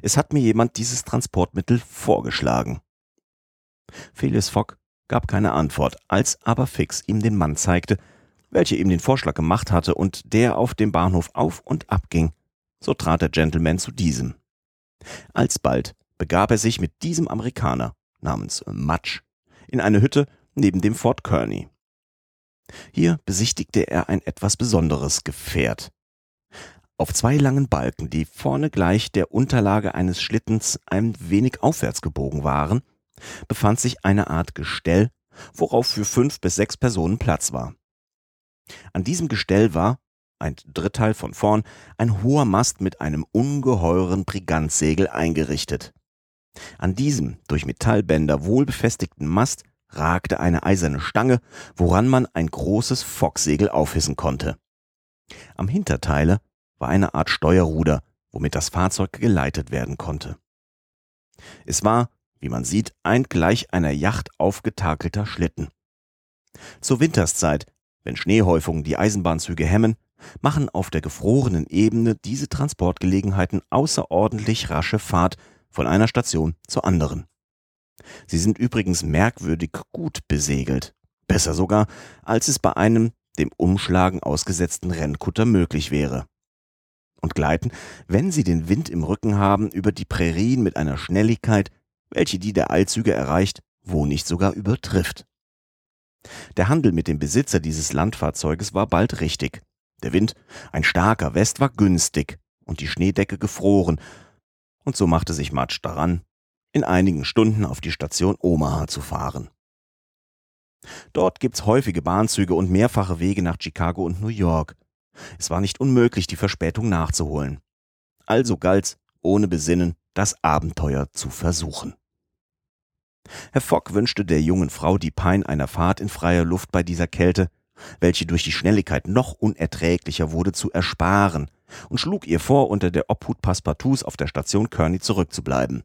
Es hat mir jemand dieses Transportmittel vorgeschlagen. Phileas Fogg gab keine Antwort, als aber Fix ihm den Mann zeigte, welcher ihm den Vorschlag gemacht hatte und der auf dem Bahnhof auf und ab ging. So trat der Gentleman zu diesem. Alsbald begab er sich mit diesem Amerikaner namens Mudge in eine Hütte neben dem Fort Kearney. Hier besichtigte er ein etwas besonderes Gefährt, auf zwei langen Balken, die vorne gleich der Unterlage eines Schlittens ein wenig aufwärts gebogen waren, befand sich eine Art Gestell, worauf für fünf bis sechs Personen Platz war. An diesem Gestell war, ein Dritteil von vorn, ein hoher Mast mit einem ungeheuren Brigantsegel eingerichtet. An diesem durch Metallbänder wohlbefestigten Mast ragte eine eiserne Stange, woran man ein großes Focksegel aufhissen konnte. Am Hinterteile war eine Art Steuerruder, womit das Fahrzeug geleitet werden konnte. Es war, wie man sieht, ein gleich einer Yacht aufgetakelter Schlitten. Zur Winterszeit, wenn Schneehäufungen die Eisenbahnzüge hemmen, machen auf der gefrorenen Ebene diese Transportgelegenheiten außerordentlich rasche Fahrt von einer Station zur anderen. Sie sind übrigens merkwürdig gut besegelt, besser sogar, als es bei einem dem Umschlagen ausgesetzten Rennkutter möglich wäre und gleiten, wenn sie den Wind im Rücken haben, über die Prärien mit einer Schnelligkeit, welche die der Eilzüge erreicht, wo nicht sogar übertrifft. Der Handel mit dem Besitzer dieses Landfahrzeuges war bald richtig. Der Wind, ein starker West, war günstig und die Schneedecke gefroren, und so machte sich Matsch daran, in einigen Stunden auf die Station Omaha zu fahren. Dort gibt's häufige Bahnzüge und mehrfache Wege nach Chicago und New York. Es war nicht unmöglich, die Verspätung nachzuholen. Also galt's, ohne Besinnen, das Abenteuer zu versuchen. Herr Fogg wünschte der jungen Frau die Pein einer Fahrt in freier Luft bei dieser Kälte, welche durch die Schnelligkeit noch unerträglicher wurde, zu ersparen und schlug ihr vor, unter der Obhut Passepartouts auf der Station Kearney zurückzubleiben.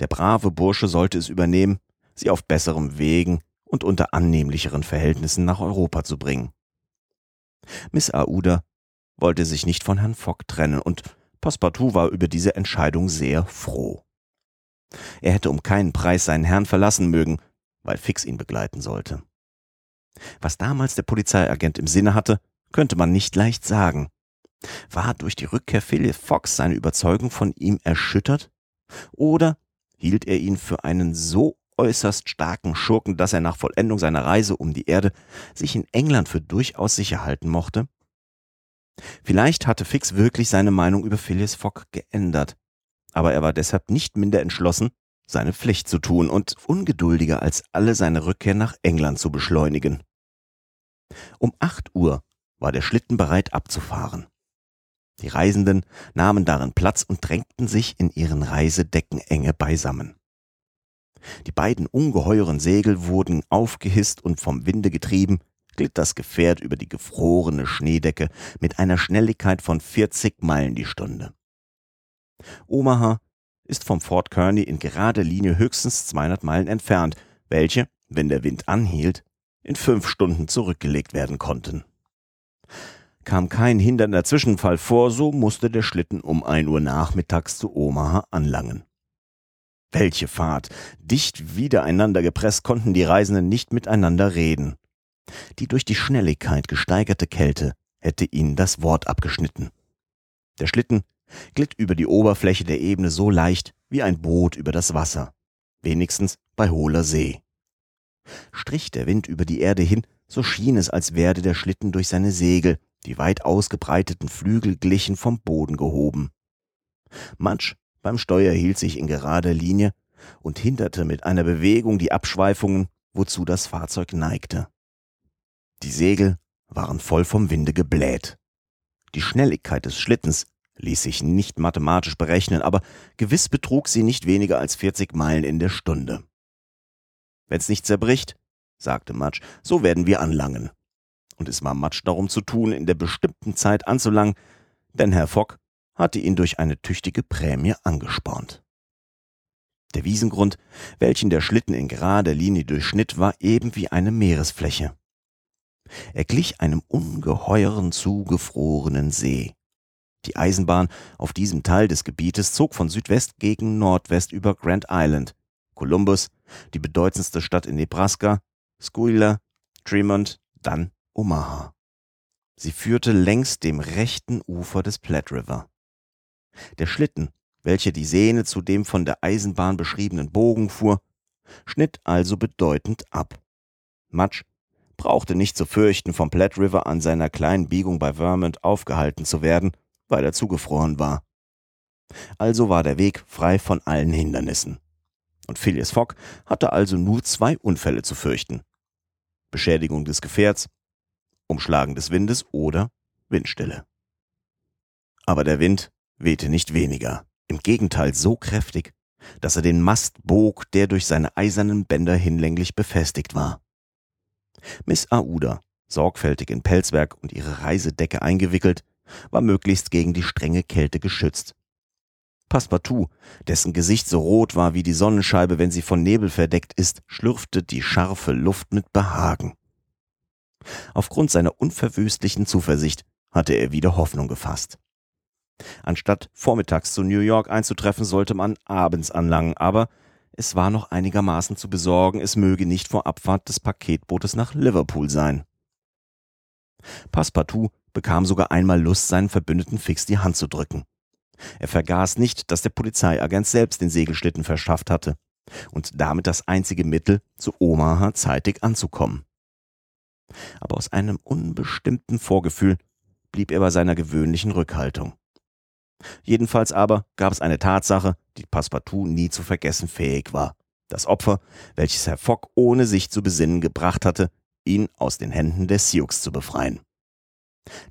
Der brave Bursche sollte es übernehmen, sie auf besserem Wegen und unter annehmlicheren Verhältnissen nach Europa zu bringen. Miss Aouda wollte sich nicht von Herrn Fogg trennen und Passepartout war über diese Entscheidung sehr froh. Er hätte um keinen Preis seinen Herrn verlassen mögen, weil Fix ihn begleiten sollte. Was damals der Polizeiagent im Sinne hatte, könnte man nicht leicht sagen. War durch die Rückkehr Philip Fox seine Überzeugung von ihm erschüttert? Oder hielt er ihn für einen so äußerst starken Schurken, dass er nach Vollendung seiner Reise um die Erde sich in England für durchaus sicher halten mochte? Vielleicht hatte Fix wirklich seine Meinung über Phileas Fogg geändert, aber er war deshalb nicht minder entschlossen, seine Pflicht zu tun und ungeduldiger als alle seine Rückkehr nach England zu beschleunigen. Um acht Uhr war der Schlitten bereit abzufahren. Die Reisenden nahmen darin Platz und drängten sich in ihren Reisedecken enge beisammen. Die beiden ungeheuren Segel wurden aufgehisst und vom Winde getrieben, glitt das Gefährt über die gefrorene Schneedecke mit einer Schnelligkeit von 40 Meilen die Stunde. Omaha ist vom Fort Kearney in gerader Linie höchstens 200 Meilen entfernt, welche, wenn der Wind anhielt, in fünf Stunden zurückgelegt werden konnten. Kam kein hindernder Zwischenfall vor, so musste der Schlitten um ein Uhr nachmittags zu Omaha anlangen. Welche Fahrt! Dicht wiedereinander gepresst konnten die Reisenden nicht miteinander reden. Die durch die Schnelligkeit gesteigerte Kälte hätte ihnen das Wort abgeschnitten. Der Schlitten glitt über die Oberfläche der Ebene so leicht wie ein Boot über das Wasser, wenigstens bei hohler See. Strich der Wind über die Erde hin, so schien es, als werde der Schlitten durch seine Segel, die weit ausgebreiteten Flügel glichen, vom Boden gehoben. Matsch beim Steuer hielt sich in gerader Linie und hinderte mit einer Bewegung die Abschweifungen, wozu das Fahrzeug neigte. Die Segel waren voll vom Winde gebläht. Die Schnelligkeit des Schlittens ließ sich nicht mathematisch berechnen, aber gewiss betrug sie nicht weniger als 40 Meilen in der Stunde. Wenn's nicht zerbricht, sagte Matsch, so werden wir anlangen. Und es war Matsch darum zu tun, in der bestimmten Zeit anzulangen, denn Herr Fogg hatte ihn durch eine tüchtige Prämie angespornt. Der Wiesengrund, welchen der Schlitten in gerader Linie durchschnitt, war eben wie eine Meeresfläche. Er glich einem ungeheuren zugefrorenen See. Die Eisenbahn auf diesem Teil des Gebietes zog von Südwest gegen Nordwest über Grand Island, Columbus, die bedeutendste Stadt in Nebraska, Schuylkill, Tremont, dann Omaha. Sie führte längs dem rechten Ufer des Platte River. Der Schlitten, welcher die Sehne zu dem von der Eisenbahn beschriebenen Bogen fuhr, schnitt also bedeutend ab. Mudge brauchte nicht zu fürchten, vom Platte River an seiner kleinen Biegung bei Vermont aufgehalten zu werden, weil er zugefroren war. Also war der Weg frei von allen Hindernissen. Und Phileas Fogg hatte also nur zwei Unfälle zu fürchten. Beschädigung des Gefährts, Umschlagen des Windes oder Windstille. Aber der Wind wehte nicht weniger, im Gegenteil so kräftig, dass er den Mast bog, der durch seine eisernen Bänder hinlänglich befestigt war. Miss Aouda, sorgfältig in Pelzwerk und ihre Reisedecke eingewickelt, war möglichst gegen die strenge Kälte geschützt. Passepartout, dessen Gesicht so rot war wie die Sonnenscheibe, wenn sie von Nebel verdeckt ist, schlürfte die scharfe Luft mit Behagen. Aufgrund seiner unverwüstlichen Zuversicht hatte er wieder Hoffnung gefasst. Anstatt vormittags zu New York einzutreffen, sollte man abends anlangen, aber es war noch einigermaßen zu besorgen, es möge nicht vor Abfahrt des Paketbootes nach Liverpool sein. Passepartout bekam sogar einmal Lust, seinen Verbündeten fix die Hand zu drücken. Er vergaß nicht, dass der Polizeiagent selbst den Segelschlitten verschafft hatte. und damit das einzige Mittel, zu Omaha zeitig anzukommen. Aber aus einem unbestimmten Vorgefühl blieb er bei seiner gewöhnlichen Rückhaltung. Jedenfalls aber gab es eine Tatsache, die Passepartout nie zu vergessen fähig war. Das Opfer, welches Herr Fogg ohne sich zu besinnen gebracht hatte, ihn aus den Händen der Sioux zu befreien.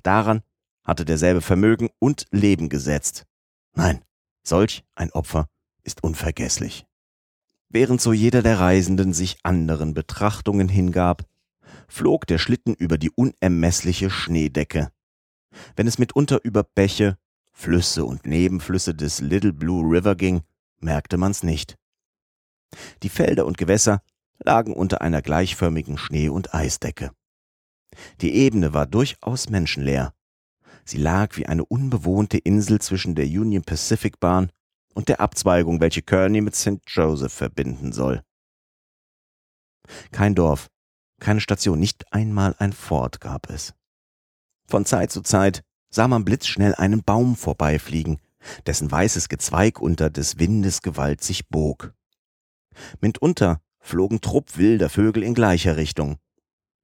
Daran hatte derselbe Vermögen und Leben gesetzt. Nein, solch ein Opfer ist unvergesslich. Während so jeder der Reisenden sich anderen Betrachtungen hingab, flog der Schlitten über die unermessliche Schneedecke. Wenn es mitunter über Bäche, Flüsse und Nebenflüsse des Little Blue River ging, merkte man's nicht. Die Felder und Gewässer lagen unter einer gleichförmigen Schnee- und Eisdecke. Die Ebene war durchaus menschenleer. Sie lag wie eine unbewohnte Insel zwischen der Union Pacific Bahn und der Abzweigung, welche Kearney mit St. Joseph verbinden soll. Kein Dorf, keine Station, nicht einmal ein Fort gab es. Von Zeit zu Zeit sah man blitzschnell einen Baum vorbeifliegen, dessen weißes Gezweig unter des Windes Gewalt sich bog. Mitunter flogen Trupp wilder Vögel in gleicher Richtung.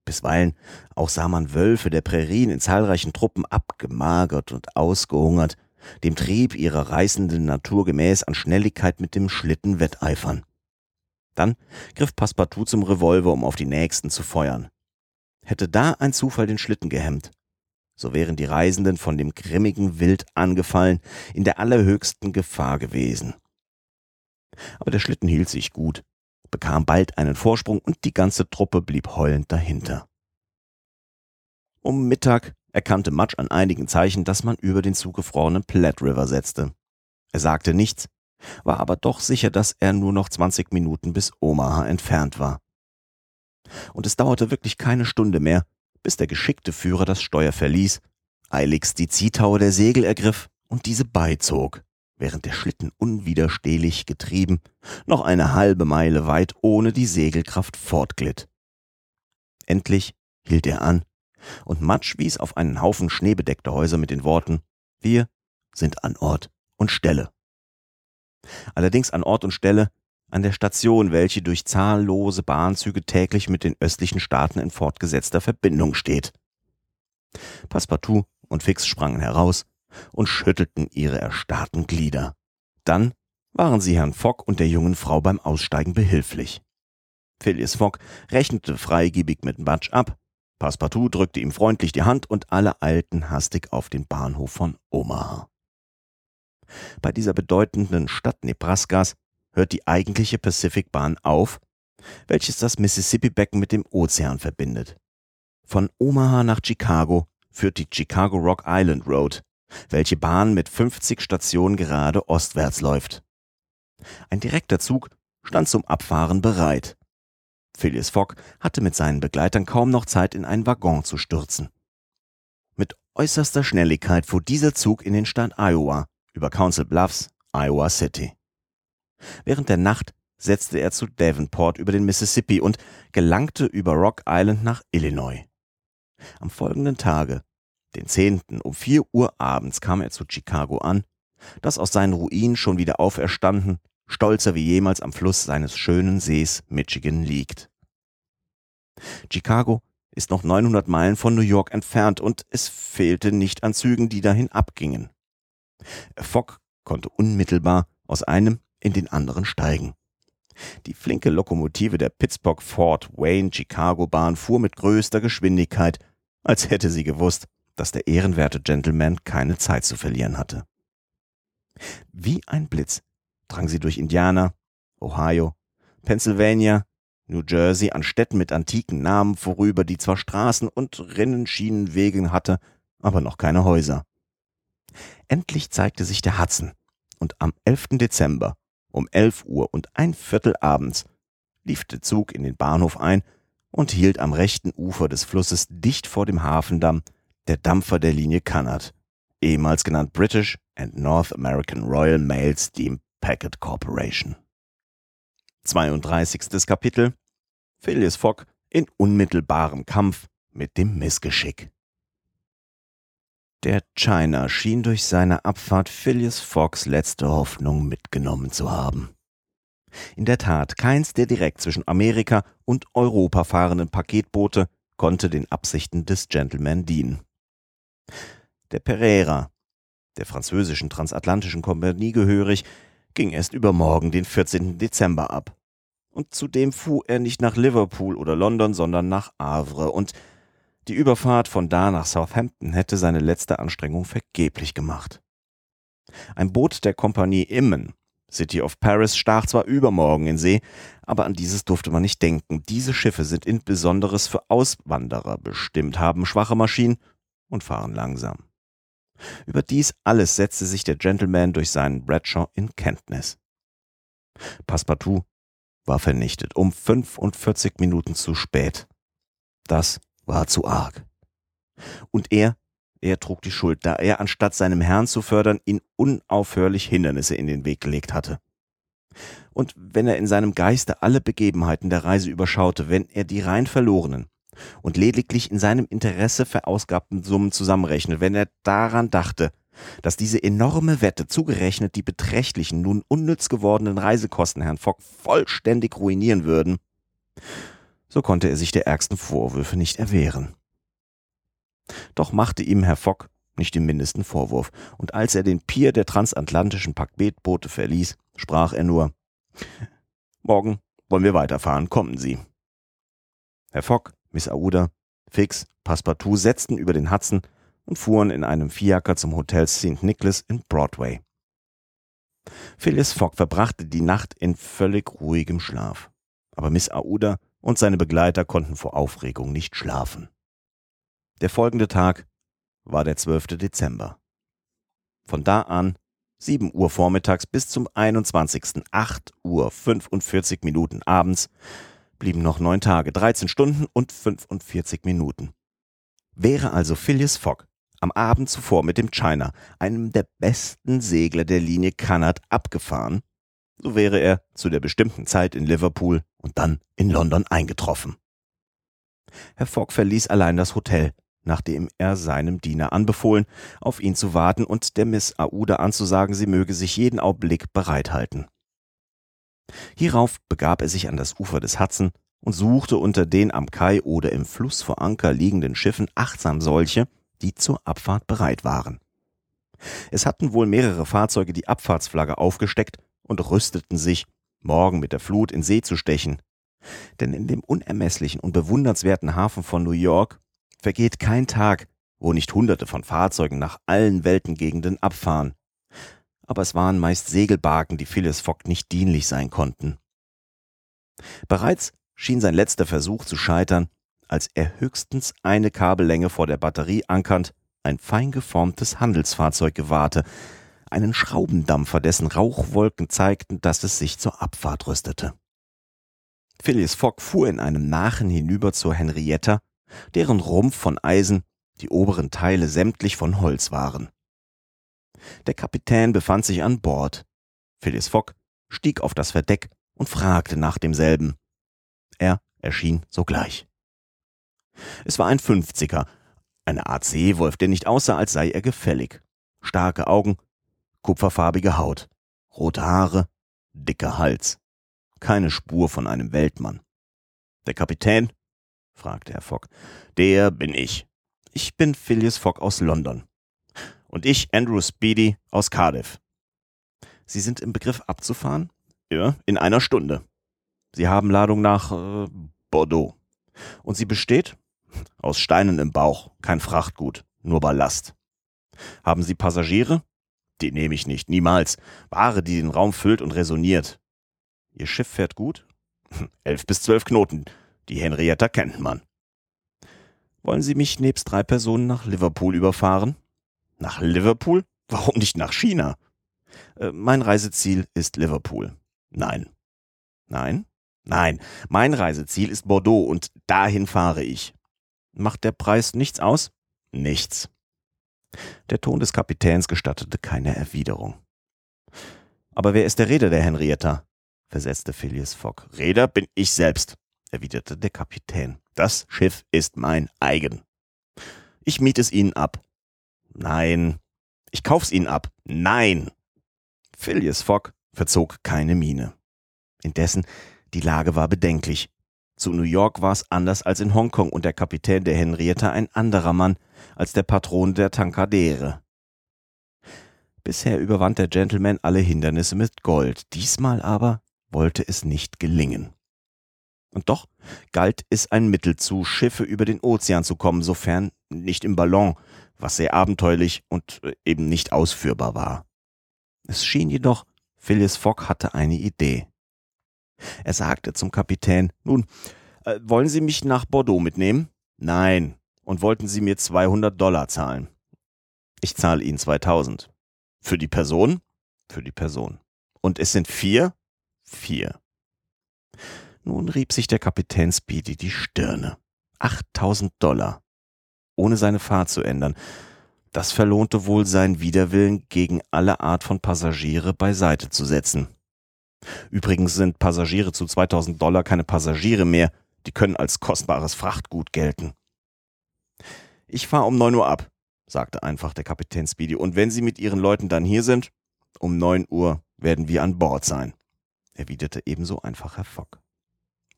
Bisweilen auch sah man Wölfe der Prärien in zahlreichen Truppen abgemagert und ausgehungert, dem Trieb ihrer reißenden Natur gemäß an Schnelligkeit mit dem Schlitten wetteifern. Dann griff Passepartout zum Revolver, um auf die Nächsten zu feuern. Hätte da ein Zufall den Schlitten gehemmt, so wären die Reisenden von dem grimmigen Wild angefallen, in der allerhöchsten Gefahr gewesen. Aber der Schlitten hielt sich gut, bekam bald einen Vorsprung und die ganze Truppe blieb heulend dahinter. Um Mittag erkannte Mudge an einigen Zeichen, dass man über den zugefrorenen Platte River setzte. Er sagte nichts, war aber doch sicher, dass er nur noch 20 Minuten bis Omaha entfernt war. Und es dauerte wirklich keine Stunde mehr, bis der geschickte Führer das Steuer verließ, eiligst die Ziehtaue der Segel ergriff und diese beizog, während der Schlitten unwiderstehlich getrieben noch eine halbe Meile weit ohne die Segelkraft fortglitt. Endlich hielt er an, und Matsch wies auf einen Haufen schneebedeckter Häuser mit den Worten Wir sind an Ort und Stelle. Allerdings an Ort und Stelle an der Station, welche durch zahllose Bahnzüge täglich mit den östlichen Staaten in fortgesetzter Verbindung steht. Passepartout und Fix sprangen heraus und schüttelten ihre erstarrten Glieder. Dann waren sie Herrn Fogg und der jungen Frau beim Aussteigen behilflich. Phileas Fogg rechnete freigebig mit Batsch ab, Passepartout drückte ihm freundlich die Hand und alle eilten hastig auf den Bahnhof von Omaha. Bei dieser bedeutenden Stadt Nebraskas hört die eigentliche Pacific-Bahn auf, welches das Mississippi-Becken mit dem Ozean verbindet. Von Omaha nach Chicago führt die Chicago Rock Island Road, welche Bahn mit 50 Stationen gerade ostwärts läuft. Ein direkter Zug stand zum Abfahren bereit. Phileas Fogg hatte mit seinen Begleitern kaum noch Zeit, in einen Waggon zu stürzen. Mit äußerster Schnelligkeit fuhr dieser Zug in den Staat Iowa über Council Bluffs, Iowa City. Während der Nacht setzte er zu Davenport über den Mississippi und gelangte über Rock Island nach Illinois. Am folgenden Tage, den 10. um 4 Uhr abends, kam er zu Chicago an, das aus seinen Ruinen schon wieder auferstanden, stolzer wie jemals am Fluss seines schönen Sees Michigan liegt. Chicago ist noch 900 Meilen von New York entfernt und es fehlte nicht an Zügen, die dahin abgingen. Fogg konnte unmittelbar aus einem in den anderen steigen. Die flinke Lokomotive der Pittsburgh Fort Wayne Chicago Bahn fuhr mit größter Geschwindigkeit, als hätte sie gewusst, dass der ehrenwerte Gentleman keine Zeit zu verlieren hatte. Wie ein Blitz drang sie durch Indiana, Ohio, Pennsylvania, New Jersey an Städten mit antiken Namen vorüber, die zwar Straßen und Rinnenschienenwegen hatte, aber noch keine Häuser. Endlich zeigte sich der Hudson, und am 11. Dezember um 11 Uhr und ein Viertel abends lief der Zug in den Bahnhof ein und hielt am rechten Ufer des Flusses dicht vor dem Hafendamm der Dampfer der Linie Cunard, ehemals genannt British and North American Royal Mail Steam Packet Corporation. 32. Kapitel Phileas Fogg in unmittelbarem Kampf mit dem Missgeschick. Der China schien durch seine Abfahrt Phileas Foggs letzte Hoffnung mitgenommen zu haben. In der Tat, keins der direkt zwischen Amerika und Europa fahrenden Paketboote konnte den Absichten des Gentleman dienen. Der Pereira, der französischen transatlantischen Kompanie gehörig, ging erst übermorgen, den 14. Dezember, ab. Und zudem fuhr er nicht nach Liverpool oder London, sondern nach Havre, und die Überfahrt von da nach Southampton hätte seine letzte Anstrengung vergeblich gemacht. Ein Boot der Kompanie Immen, City of Paris, stach zwar übermorgen in See, aber an dieses durfte man nicht denken. Diese Schiffe sind insbesondere für Auswanderer bestimmt, haben schwache Maschinen und fahren langsam. Über dies alles setzte sich der Gentleman durch seinen Bradshaw in Kenntnis. Passepartout war vernichtet, um 45 Minuten zu spät. Das war zu arg. Und er, er trug die Schuld, da er, anstatt seinem Herrn zu fördern, ihn unaufhörlich Hindernisse in den Weg gelegt hatte. Und wenn er in seinem Geiste alle Begebenheiten der Reise überschaute, wenn er die rein verlorenen und lediglich in seinem Interesse verausgabten Summen zusammenrechnet, wenn er daran dachte, dass diese enorme Wette zugerechnet die beträchtlichen, nun unnütz gewordenen Reisekosten Herrn Fogg vollständig ruinieren würden, so konnte er sich der ärgsten Vorwürfe nicht erwehren. Doch machte ihm Herr Fogg nicht den mindesten Vorwurf, und als er den Pier der transatlantischen Paketboote verließ, sprach er nur Morgen wollen wir weiterfahren, kommen Sie. Herr Fogg, Miss Aouda, Fix, Passepartout setzten über den Hudson und fuhren in einem Fiaker zum Hotel St. Nicholas in Broadway. Phileas Fogg verbrachte die Nacht in völlig ruhigem Schlaf, aber Miss Aouda und seine Begleiter konnten vor Aufregung nicht schlafen. Der folgende Tag war der 12. Dezember. Von da an 7 Uhr vormittags bis zum 21. 8 Uhr 45 Minuten abends blieben noch neun Tage, 13 Stunden und 45 Minuten. Wäre also Phileas Fogg am Abend zuvor mit dem China, einem der besten Segler der Linie Cunard, abgefahren, so wäre er zu der bestimmten Zeit in Liverpool und dann in London eingetroffen. Herr Fogg verließ allein das Hotel, nachdem er seinem Diener anbefohlen, auf ihn zu warten und der Miss Aouda anzusagen, sie möge sich jeden Augenblick bereithalten. Hierauf begab er sich an das Ufer des Hudson und suchte unter den am Kai oder im Fluss vor Anker liegenden Schiffen achtsam solche, die zur Abfahrt bereit waren. Es hatten wohl mehrere Fahrzeuge die Abfahrtsflagge aufgesteckt und rüsteten sich, morgen mit der Flut in See zu stechen. Denn in dem unermesslichen und bewundernswerten Hafen von New York vergeht kein Tag, wo nicht Hunderte von Fahrzeugen nach allen Weltengegenden abfahren. Aber es waren meist Segelbarken, die Phyllis Fogg nicht dienlich sein konnten. Bereits schien sein letzter Versuch zu scheitern, als er höchstens eine Kabellänge vor der Batterie ankernd ein fein geformtes Handelsfahrzeug gewahrte, einen Schraubendampfer, dessen Rauchwolken zeigten, dass es sich zur Abfahrt rüstete. Phileas Fogg fuhr in einem Nachen hinüber zur Henrietta, deren Rumpf von Eisen, die oberen Teile sämtlich von Holz waren. Der Kapitän befand sich an Bord. Phileas Fogg stieg auf das Verdeck und fragte nach demselben. Er erschien sogleich. Es war ein Fünfziger, eine Art Seewolf, der nicht aussah, als sei er gefällig. Starke Augen, kupferfarbige Haut, rote Haare, dicker Hals. Keine Spur von einem Weltmann. Der Kapitän? fragte Herr Fogg. Der bin ich. Ich bin Phileas Fogg aus London. Und ich Andrew Speedy aus Cardiff. Sie sind im Begriff abzufahren? Ja, in einer Stunde. Sie haben Ladung nach äh, Bordeaux. Und sie besteht? Aus Steinen im Bauch, kein Frachtgut, nur Ballast. Haben Sie Passagiere? Die nehme ich nicht, niemals. Ware, die den Raum füllt und resoniert. Ihr Schiff fährt gut? Elf bis zwölf Knoten. Die Henrietta kennt man. Wollen Sie mich nebst drei Personen nach Liverpool überfahren? Nach Liverpool? Warum nicht nach China? Äh, mein Reiseziel ist Liverpool. Nein. Nein? Nein, mein Reiseziel ist Bordeaux und dahin fahre ich. Macht der Preis nichts aus? Nichts. Der Ton des Kapitäns gestattete keine Erwiderung. Aber wer ist der Reeder der Henrietta? versetzte Phileas Fogg. Reeder bin ich selbst, erwiderte der Kapitän. Das Schiff ist mein eigen. Ich miete es Ihnen ab. Nein. Ich kauf's Ihnen ab. Nein. Phileas Fogg verzog keine Miene. Indessen, die Lage war bedenklich. Zu New York war es anders als in Hongkong und der Kapitän der Henrietta ein anderer Mann als der Patron der Tankadere. Bisher überwand der Gentleman alle Hindernisse mit Gold, diesmal aber wollte es nicht gelingen. Und doch galt es ein Mittel zu, Schiffe über den Ozean zu kommen, sofern nicht im Ballon, was sehr abenteuerlich und äh, eben nicht ausführbar war. Es schien jedoch, Phileas Fogg hatte eine Idee. Er sagte zum Kapitän, nun, äh, wollen Sie mich nach Bordeaux mitnehmen? Nein. Und wollten Sie mir 200 Dollar zahlen? Ich zahle Ihnen 2000. Für die Person? Für die Person. Und es sind vier? Vier. Nun rieb sich der Kapitän Speedy die Stirne. 8000 Dollar. Ohne seine Fahrt zu ändern. Das verlohnte wohl seinen Widerwillen, gegen alle Art von Passagiere beiseite zu setzen. Übrigens sind Passagiere zu 2000 Dollar keine Passagiere mehr, die können als kostbares Frachtgut gelten. Ich fahre um 9 Uhr ab, sagte einfach der Kapitän Speedy, und wenn Sie mit Ihren Leuten dann hier sind, um 9 Uhr werden wir an Bord sein, erwiderte ebenso einfach Herr Fogg.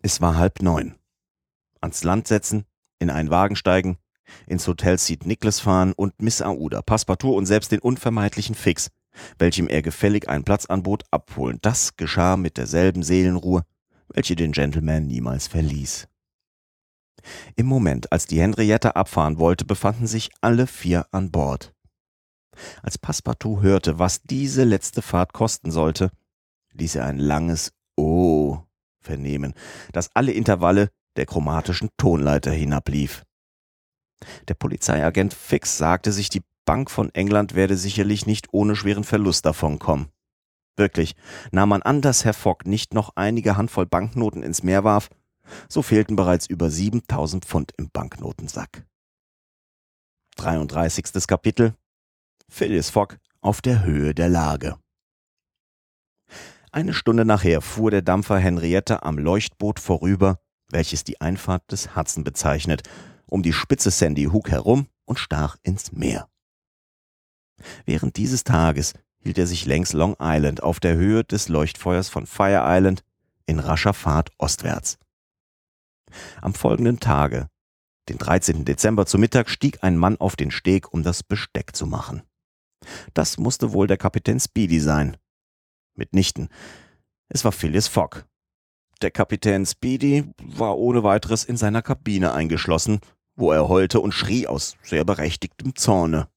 Es war halb neun. Ans Land setzen, in einen Wagen steigen, ins Hotel St. Nicholas fahren und Miss Aouda, Passepartout und selbst den unvermeidlichen Fix welchem er gefällig einen Platz anbot, abholen. Das geschah mit derselben Seelenruhe, welche den Gentleman niemals verließ. Im Moment, als die Henrietta abfahren wollte, befanden sich alle vier an Bord. Als Passepartout hörte, was diese letzte Fahrt kosten sollte, ließ er ein langes Oh vernehmen, das alle Intervalle der chromatischen Tonleiter hinablief. Der Polizeiagent Fix sagte sich, die Bank von England werde sicherlich nicht ohne schweren Verlust davonkommen. Wirklich, nahm man an, dass Herr Fogg nicht noch einige Handvoll Banknoten ins Meer warf, so fehlten bereits über 7000 Pfund im Banknotensack. 33. Kapitel Phileas Fogg auf der Höhe der Lage. Eine Stunde nachher fuhr der Dampfer Henriette am Leuchtboot vorüber, welches die Einfahrt des Hudson bezeichnet, um die Spitze Sandy Hook herum und stach ins Meer. Während dieses Tages hielt er sich längs Long Island auf der Höhe des Leuchtfeuers von Fire Island in rascher Fahrt ostwärts. Am folgenden Tage, den 13. Dezember zu Mittag, stieg ein Mann auf den Steg, um das Besteck zu machen. Das musste wohl der Kapitän Speedy sein. Mitnichten. Es war Phileas Fogg. Der Kapitän Speedy war ohne weiteres in seiner Kabine eingeschlossen, wo er heulte und schrie aus sehr berechtigtem Zorne.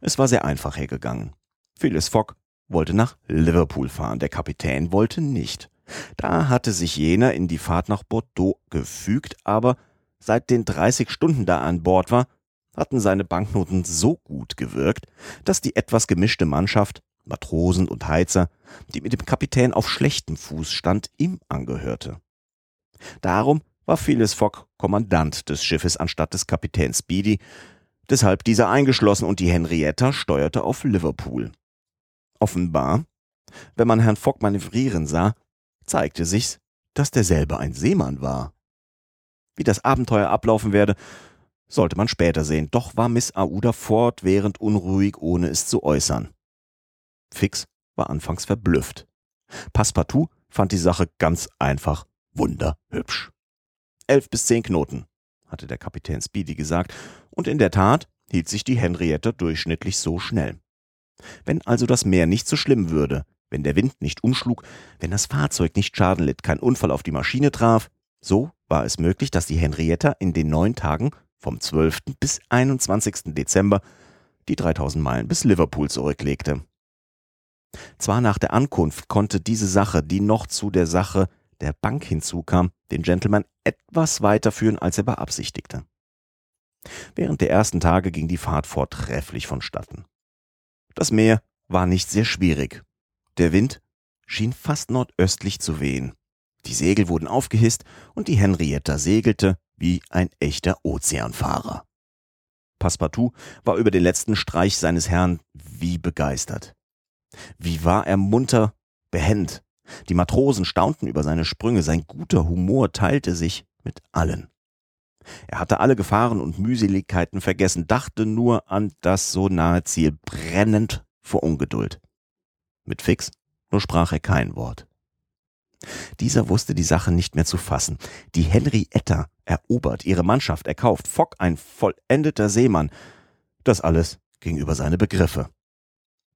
Es war sehr einfach hergegangen. Phileas Fogg wollte nach Liverpool fahren, der Kapitän wollte nicht. Da hatte sich jener in die Fahrt nach Bordeaux gefügt, aber seit den 30 Stunden da an Bord war, hatten seine Banknoten so gut gewirkt, dass die etwas gemischte Mannschaft, Matrosen und Heizer, die mit dem Kapitän auf schlechtem Fuß stand, ihm angehörte. Darum war Phileas Fogg Kommandant des Schiffes anstatt des Kapitäns Speedy, deshalb dieser eingeschlossen und die Henrietta steuerte auf Liverpool. Offenbar, wenn man Herrn Fogg manövrieren sah, zeigte sich's, dass derselbe ein Seemann war. Wie das Abenteuer ablaufen werde, sollte man später sehen, doch war Miss Aouda fortwährend unruhig, ohne es zu äußern. Fix war anfangs verblüfft. Passepartout fand die Sache ganz einfach wunderhübsch. Elf bis zehn Knoten, hatte der Kapitän Speedy gesagt, und in der Tat hielt sich die Henriette durchschnittlich so schnell. Wenn also das Meer nicht so schlimm würde, wenn der Wind nicht umschlug, wenn das Fahrzeug nicht Schaden litt, kein Unfall auf die Maschine traf, so war es möglich, dass die Henrietta in den neun Tagen vom 12. bis 21. Dezember die 3000 Meilen bis Liverpool zurücklegte. Zwar nach der Ankunft konnte diese Sache, die noch zu der Sache der Bank hinzukam, den Gentleman etwas weiterführen, als er beabsichtigte. Während der ersten Tage ging die Fahrt vortrefflich vonstatten. Das Meer war nicht sehr schwierig. Der Wind schien fast nordöstlich zu wehen. Die Segel wurden aufgehisst und die Henrietta segelte wie ein echter Ozeanfahrer. Passepartout war über den letzten Streich seines Herrn wie begeistert. Wie war er munter, behend. Die Matrosen staunten über seine Sprünge, sein guter Humor teilte sich mit allen. Er hatte alle Gefahren und Mühseligkeiten vergessen, dachte nur an das so nahe Ziel, brennend vor Ungeduld. Mit Fix nur sprach er kein Wort. Dieser wusste die Sache nicht mehr zu fassen. Die Henrietta erobert, ihre Mannschaft erkauft, Fock ein vollendeter Seemann. Das alles ging über seine Begriffe.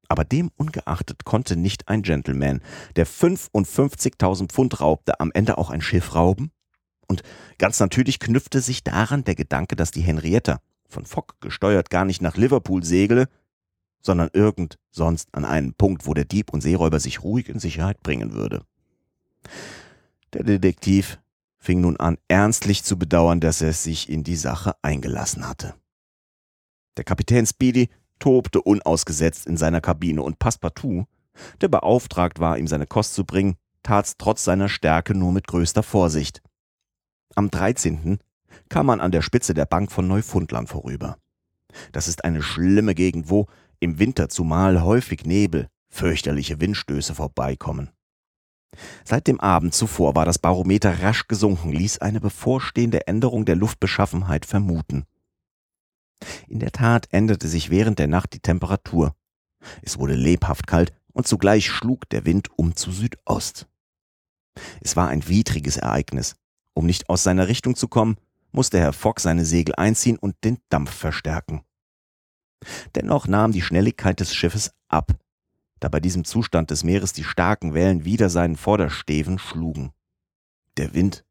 Aber dem ungeachtet konnte nicht ein Gentleman, der 55.000 Pfund raubte, am Ende auch ein Schiff rauben? Und ganz natürlich knüpfte sich daran der Gedanke, dass die Henrietta, von Fock gesteuert, gar nicht nach Liverpool segle, sondern irgend sonst an einen Punkt, wo der Dieb und Seeräuber sich ruhig in Sicherheit bringen würde. Der Detektiv fing nun an, ernstlich zu bedauern, dass er sich in die Sache eingelassen hatte. Der Kapitän Speedy tobte unausgesetzt in seiner Kabine und Passepartout, der beauftragt war, ihm seine Kost zu bringen, tat's trotz seiner Stärke nur mit größter Vorsicht. Am 13. kam man an der Spitze der Bank von Neufundland vorüber. Das ist eine schlimme Gegend, wo im Winter zumal häufig Nebel, fürchterliche Windstöße vorbeikommen. Seit dem Abend zuvor war das Barometer rasch gesunken, ließ eine bevorstehende Änderung der Luftbeschaffenheit vermuten. In der Tat änderte sich während der Nacht die Temperatur. Es wurde lebhaft kalt und zugleich schlug der Wind um zu Südost. Es war ein widriges Ereignis. Um nicht aus seiner Richtung zu kommen, musste Herr Fogg seine Segel einziehen und den Dampf verstärken. Dennoch nahm die Schnelligkeit des Schiffes ab, da bei diesem Zustand des Meeres die starken Wellen wieder seinen Vordersteven schlugen. Der Wind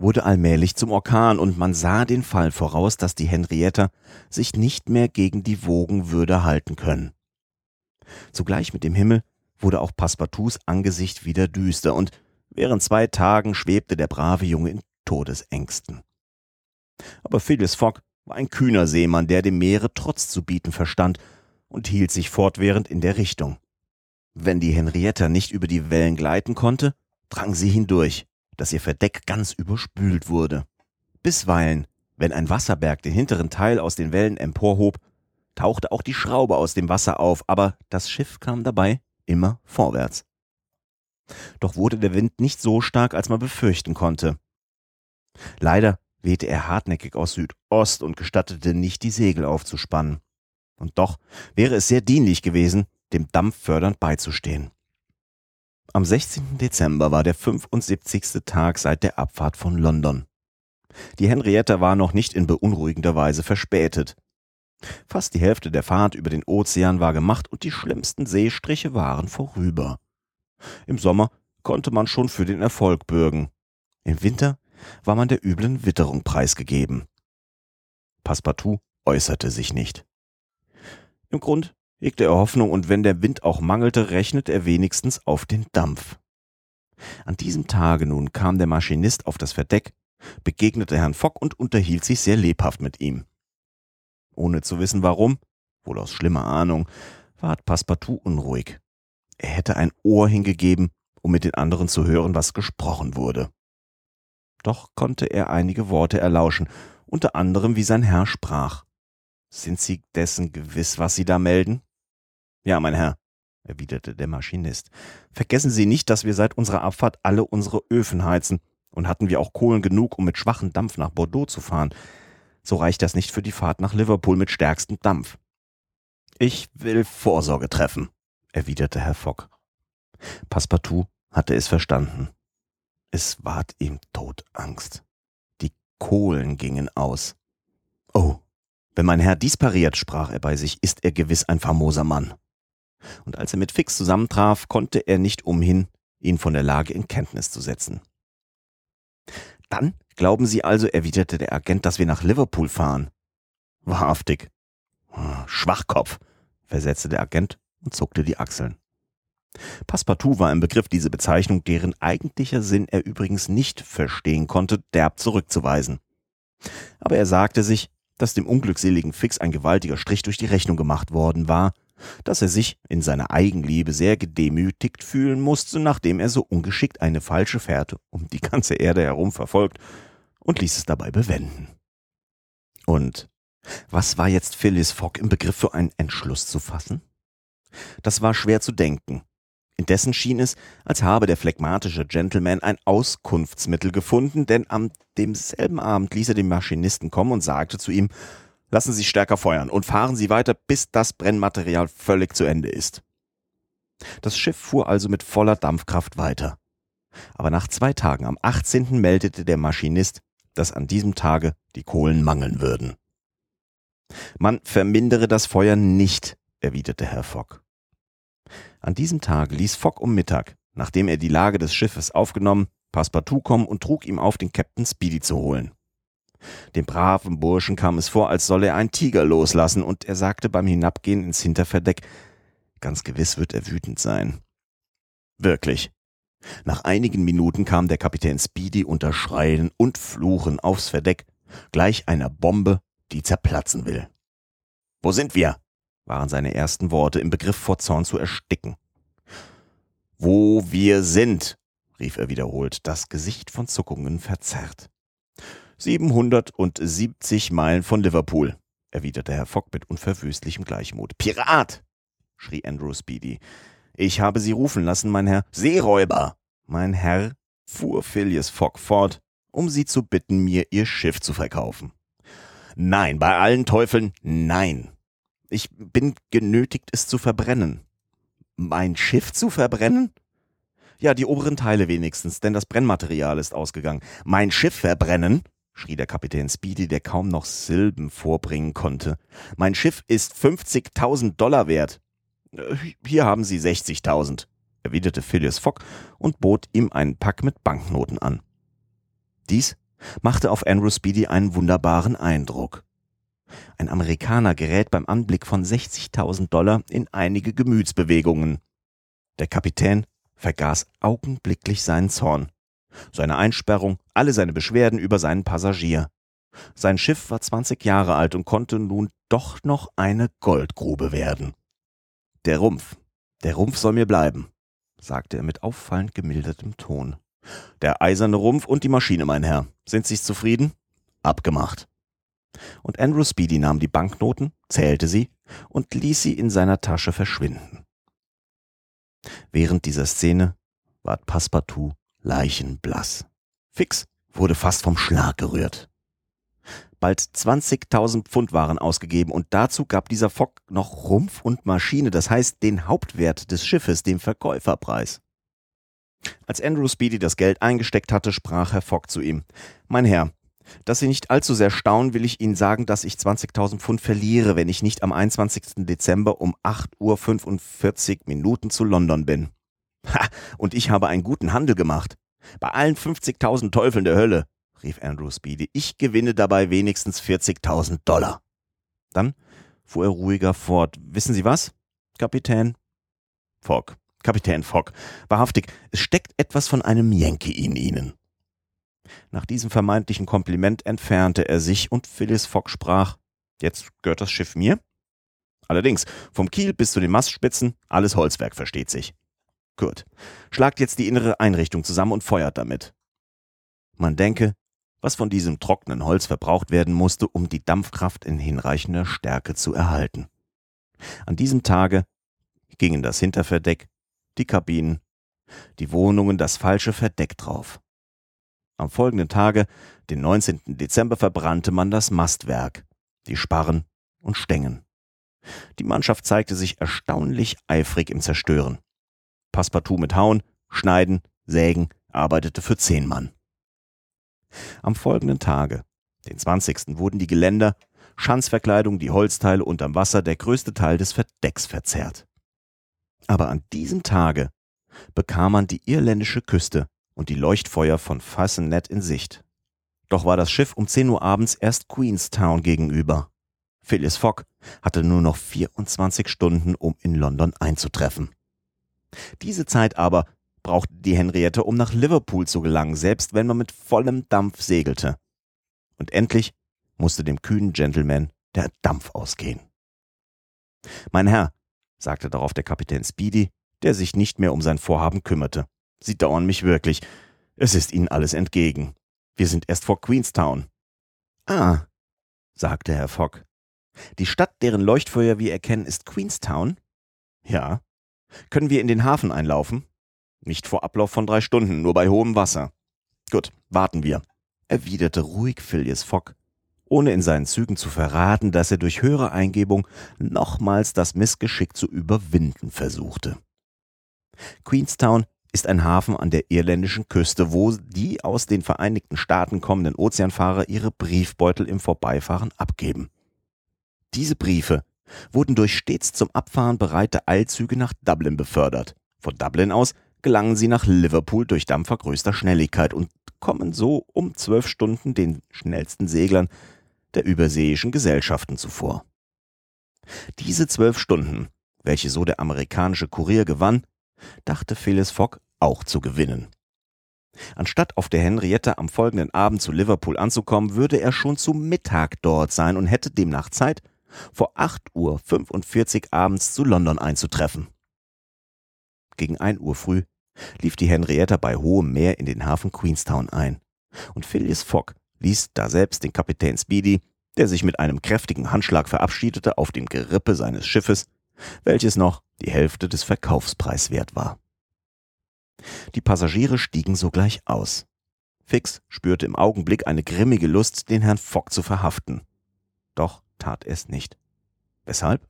wurde allmählich zum Orkan und man sah den Fall voraus, dass die Henrietta sich nicht mehr gegen die Wogen würde halten können. Zugleich mit dem Himmel wurde auch Passepartouts Angesicht wieder düster und während zwei Tagen schwebte der brave Junge in Todesängsten. Aber Phileas Fogg war ein kühner Seemann, der dem Meere Trotz zu bieten verstand und hielt sich fortwährend in der Richtung. Wenn die Henrietta nicht über die Wellen gleiten konnte, drang sie hindurch, dass ihr Verdeck ganz überspült wurde. Bisweilen, wenn ein Wasserberg den hinteren Teil aus den Wellen emporhob, tauchte auch die Schraube aus dem Wasser auf, aber das Schiff kam dabei immer vorwärts. Doch wurde der Wind nicht so stark, als man befürchten konnte. Leider wehte er hartnäckig aus Südost und gestattete nicht, die Segel aufzuspannen. Und doch wäre es sehr dienlich gewesen, dem Dampf fördernd beizustehen. Am 16. Dezember war der 75. Tag seit der Abfahrt von London. Die Henrietta war noch nicht in beunruhigender Weise verspätet. Fast die Hälfte der Fahrt über den Ozean war gemacht und die schlimmsten Seestriche waren vorüber. Im Sommer konnte man schon für den Erfolg bürgen. Im Winter war man der üblen Witterung preisgegeben. Passepartout äußerte sich nicht. Im Grund hegte er Hoffnung, und wenn der Wind auch mangelte, rechnete er wenigstens auf den Dampf. An diesem Tage nun kam der Maschinist auf das Verdeck, begegnete Herrn Fock und unterhielt sich sehr lebhaft mit ihm. Ohne zu wissen warum, wohl aus schlimmer Ahnung, ward Passepartout unruhig. Er hätte ein Ohr hingegeben, um mit den anderen zu hören, was gesprochen wurde. Doch konnte er einige Worte erlauschen, unter anderem wie sein Herr sprach. Sind Sie dessen gewiss, was Sie da melden? Ja, mein Herr, erwiderte der Maschinist. Vergessen Sie nicht, dass wir seit unserer Abfahrt alle unsere Öfen heizen, und hatten wir auch Kohlen genug, um mit schwachem Dampf nach Bordeaux zu fahren, so reicht das nicht für die Fahrt nach Liverpool mit stärkstem Dampf. Ich will Vorsorge treffen, erwiderte Herr Fogg. Passepartout hatte es verstanden. Es ward ihm Todangst. Die Kohlen gingen aus. Oh, wenn mein Herr dies pariert, sprach er bei sich, ist er gewiss ein famoser Mann und als er mit Fix zusammentraf, konnte er nicht umhin, ihn von der Lage in Kenntnis zu setzen. Dann glauben Sie also, erwiderte der Agent, dass wir nach Liverpool fahren. Wahrhaftig. Ah, Schwachkopf, versetzte der Agent und zuckte die Achseln. Passepartout war im Begriff, diese Bezeichnung, deren eigentlicher Sinn er übrigens nicht verstehen konnte, derb zurückzuweisen. Aber er sagte sich, dass dem unglückseligen Fix ein gewaltiger Strich durch die Rechnung gemacht worden war dass er sich in seiner Eigenliebe sehr gedemütigt fühlen musste, nachdem er so ungeschickt eine falsche Fährte um die ganze Erde herum verfolgt und ließ es dabei bewenden. Und was war jetzt Phyllis Fogg im Begriff für einen Entschluss zu fassen? Das war schwer zu denken. Indessen schien es, als habe der phlegmatische Gentleman ein Auskunftsmittel gefunden, denn am demselben Abend ließ er den Maschinisten kommen und sagte zu ihm, Lassen Sie stärker feuern und fahren Sie weiter, bis das Brennmaterial völlig zu Ende ist. Das Schiff fuhr also mit voller Dampfkraft weiter. Aber nach zwei Tagen, am 18. meldete der Maschinist, dass an diesem Tage die Kohlen mangeln würden. Man vermindere das Feuer nicht, erwiderte Herr Fogg. An diesem Tag ließ Fogg um Mittag, nachdem er die Lage des Schiffes aufgenommen, Passepartout kommen und trug ihm auf, den Captain Speedy zu holen. Dem braven Burschen kam es vor, als solle er einen Tiger loslassen, und er sagte beim Hinabgehen ins Hinterverdeck, ganz gewiss wird er wütend sein. Wirklich. Nach einigen Minuten kam der Kapitän Speedy unter Schreien und Fluchen aufs Verdeck, gleich einer Bombe, die zerplatzen will. Wo sind wir? waren seine ersten Worte, im Begriff vor Zorn zu ersticken. Wo wir sind, rief er wiederholt, das Gesicht von Zuckungen verzerrt. 770 Meilen von Liverpool, erwiderte Herr Fogg mit unverwüstlichem Gleichmut. Pirat! schrie Andrew Speedy. Ich habe Sie rufen lassen, mein Herr. Seeräuber! Mein Herr, fuhr Phileas Fogg fort, um Sie zu bitten, mir Ihr Schiff zu verkaufen. Nein, bei allen Teufeln, nein. Ich bin genötigt, es zu verbrennen. Mein Schiff zu verbrennen? Ja, die oberen Teile wenigstens, denn das Brennmaterial ist ausgegangen. Mein Schiff verbrennen? Schrie der Kapitän Speedy, der kaum noch Silben vorbringen konnte. Mein Schiff ist 50.000 Dollar wert. Äh, hier haben Sie 60.000, erwiderte Phileas Fogg und bot ihm einen Pack mit Banknoten an. Dies machte auf Andrew Speedy einen wunderbaren Eindruck. Ein Amerikaner gerät beim Anblick von 60.000 Dollar in einige Gemütsbewegungen. Der Kapitän vergaß augenblicklich seinen Zorn, seine Einsperrung, alle seine Beschwerden über seinen Passagier. Sein Schiff war 20 Jahre alt und konnte nun doch noch eine Goldgrube werden. Der Rumpf, der Rumpf soll mir bleiben, sagte er mit auffallend gemildertem Ton. Der eiserne Rumpf und die Maschine, mein Herr. Sind Sie zufrieden? Abgemacht. Und Andrew Speedy nahm die Banknoten, zählte sie und ließ sie in seiner Tasche verschwinden. Während dieser Szene ward Passepartout leichenblass. Fix wurde fast vom Schlag gerührt. Bald 20.000 Pfund waren ausgegeben und dazu gab dieser Fock noch Rumpf und Maschine, das heißt den Hauptwert des Schiffes, dem Verkäuferpreis. Als Andrew Speedy das Geld eingesteckt hatte, sprach Herr Fogg zu ihm. Mein Herr, dass Sie nicht allzu sehr staunen, will ich Ihnen sagen, dass ich 20.000 Pfund verliere, wenn ich nicht am 21. Dezember um 8.45 Uhr Minuten zu London bin. Ha, und ich habe einen guten Handel gemacht. Bei allen 50.000 Teufeln der Hölle, rief Andrew Speedy, ich gewinne dabei wenigstens 40.000 Dollar. Dann fuhr er ruhiger fort. Wissen Sie was, Kapitän? Fogg, Kapitän Fogg, wahrhaftig, es steckt etwas von einem Yankee in Ihnen. Nach diesem vermeintlichen Kompliment entfernte er sich und Phyllis Fogg sprach, jetzt gehört das Schiff mir? Allerdings, vom Kiel bis zu den Mastspitzen, alles Holzwerk versteht sich. Gut, schlagt jetzt die innere Einrichtung zusammen und feuert damit. Man denke, was von diesem trockenen Holz verbraucht werden musste, um die Dampfkraft in hinreichender Stärke zu erhalten. An diesem Tage gingen das Hinterverdeck, die Kabinen, die Wohnungen das falsche Verdeck drauf. Am folgenden Tage, den 19. Dezember, verbrannte man das Mastwerk, die Sparren und Stängen. Die Mannschaft zeigte sich erstaunlich eifrig im Zerstören. Passepartout mit Hauen, Schneiden, Sägen arbeitete für zehn Mann. Am folgenden Tage, den 20. wurden die Geländer, Schanzverkleidung, die Holzteile unterm Wasser, der größte Teil des Verdecks verzerrt. Aber an diesem Tage bekam man die irländische Küste und die Leuchtfeuer von Fassenet in Sicht. Doch war das Schiff um 10 Uhr abends erst Queenstown gegenüber. Phileas Fogg hatte nur noch 24 Stunden, um in London einzutreffen. Diese Zeit aber brauchte die Henriette, um nach Liverpool zu gelangen, selbst wenn man mit vollem Dampf segelte. Und endlich musste dem kühnen Gentleman der Dampf ausgehen. Mein Herr, sagte darauf der Kapitän Speedy, der sich nicht mehr um sein Vorhaben kümmerte. Sie dauern mich wirklich. Es ist Ihnen alles entgegen. Wir sind erst vor Queenstown. Ah, sagte Herr Fogg. Die Stadt, deren Leuchtfeuer wir erkennen, ist Queenstown? Ja. Können wir in den Hafen einlaufen? Nicht vor Ablauf von drei Stunden, nur bei hohem Wasser. Gut, warten wir, erwiderte ruhig Phileas Fogg, ohne in seinen Zügen zu verraten, dass er durch höhere Eingebung nochmals das Missgeschick zu überwinden versuchte. Queenstown ist ein Hafen an der irländischen Küste, wo die aus den Vereinigten Staaten kommenden Ozeanfahrer ihre Briefbeutel im Vorbeifahren abgeben. Diese Briefe wurden durch stets zum Abfahren bereite Eilzüge nach Dublin befördert. Von Dublin aus gelangen sie nach Liverpool durch Dampfer größter Schnelligkeit und kommen so um zwölf Stunden den schnellsten Seglern der überseeischen Gesellschaften zuvor. Diese zwölf Stunden, welche so der amerikanische Kurier gewann, dachte Phyllis Fogg auch zu gewinnen. Anstatt auf der Henriette am folgenden Abend zu Liverpool anzukommen, würde er schon zu Mittag dort sein und hätte demnach Zeit, vor 8.45 Uhr abends zu London einzutreffen. Gegen 1 Uhr früh lief die Henrietta bei hohem Meer in den Hafen Queenstown ein. Und Phileas Fogg ließ daselbst den Kapitän Speedy, der sich mit einem kräftigen Handschlag verabschiedete, auf dem Gerippe seines Schiffes, welches noch die Hälfte des Verkaufspreis wert war. Die Passagiere stiegen sogleich aus. Fix spürte im Augenblick eine grimmige Lust, den Herrn Fogg zu verhaften. Doch tat er es nicht. Weshalb?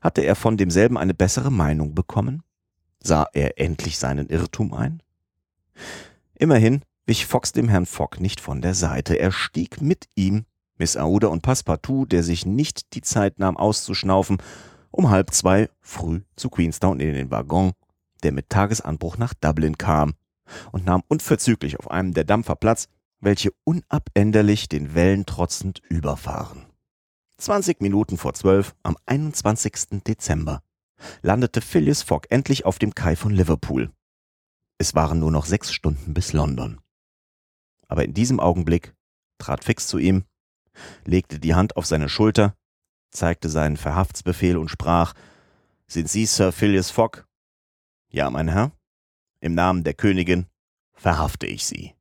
Hatte er von demselben eine bessere Meinung bekommen? Sah er endlich seinen Irrtum ein? Immerhin wich Fox dem Herrn Fogg nicht von der Seite. Er stieg mit ihm, Miss Aouda und Passepartout, der sich nicht die Zeit nahm auszuschnaufen, um halb zwei früh zu Queenstown in den Waggon, der mit Tagesanbruch nach Dublin kam, und nahm unverzüglich auf einem der Dampfer Platz, welche unabänderlich den Wellen trotzend überfahren. Zwanzig Minuten vor zwölf am 21. Dezember landete Phileas Fogg endlich auf dem Kai von Liverpool. Es waren nur noch sechs Stunden bis London. Aber in diesem Augenblick trat Fix zu ihm, legte die Hand auf seine Schulter, zeigte seinen Verhaftsbefehl und sprach Sind Sie Sir Phileas Fogg? Ja, mein Herr. Im Namen der Königin verhafte ich Sie.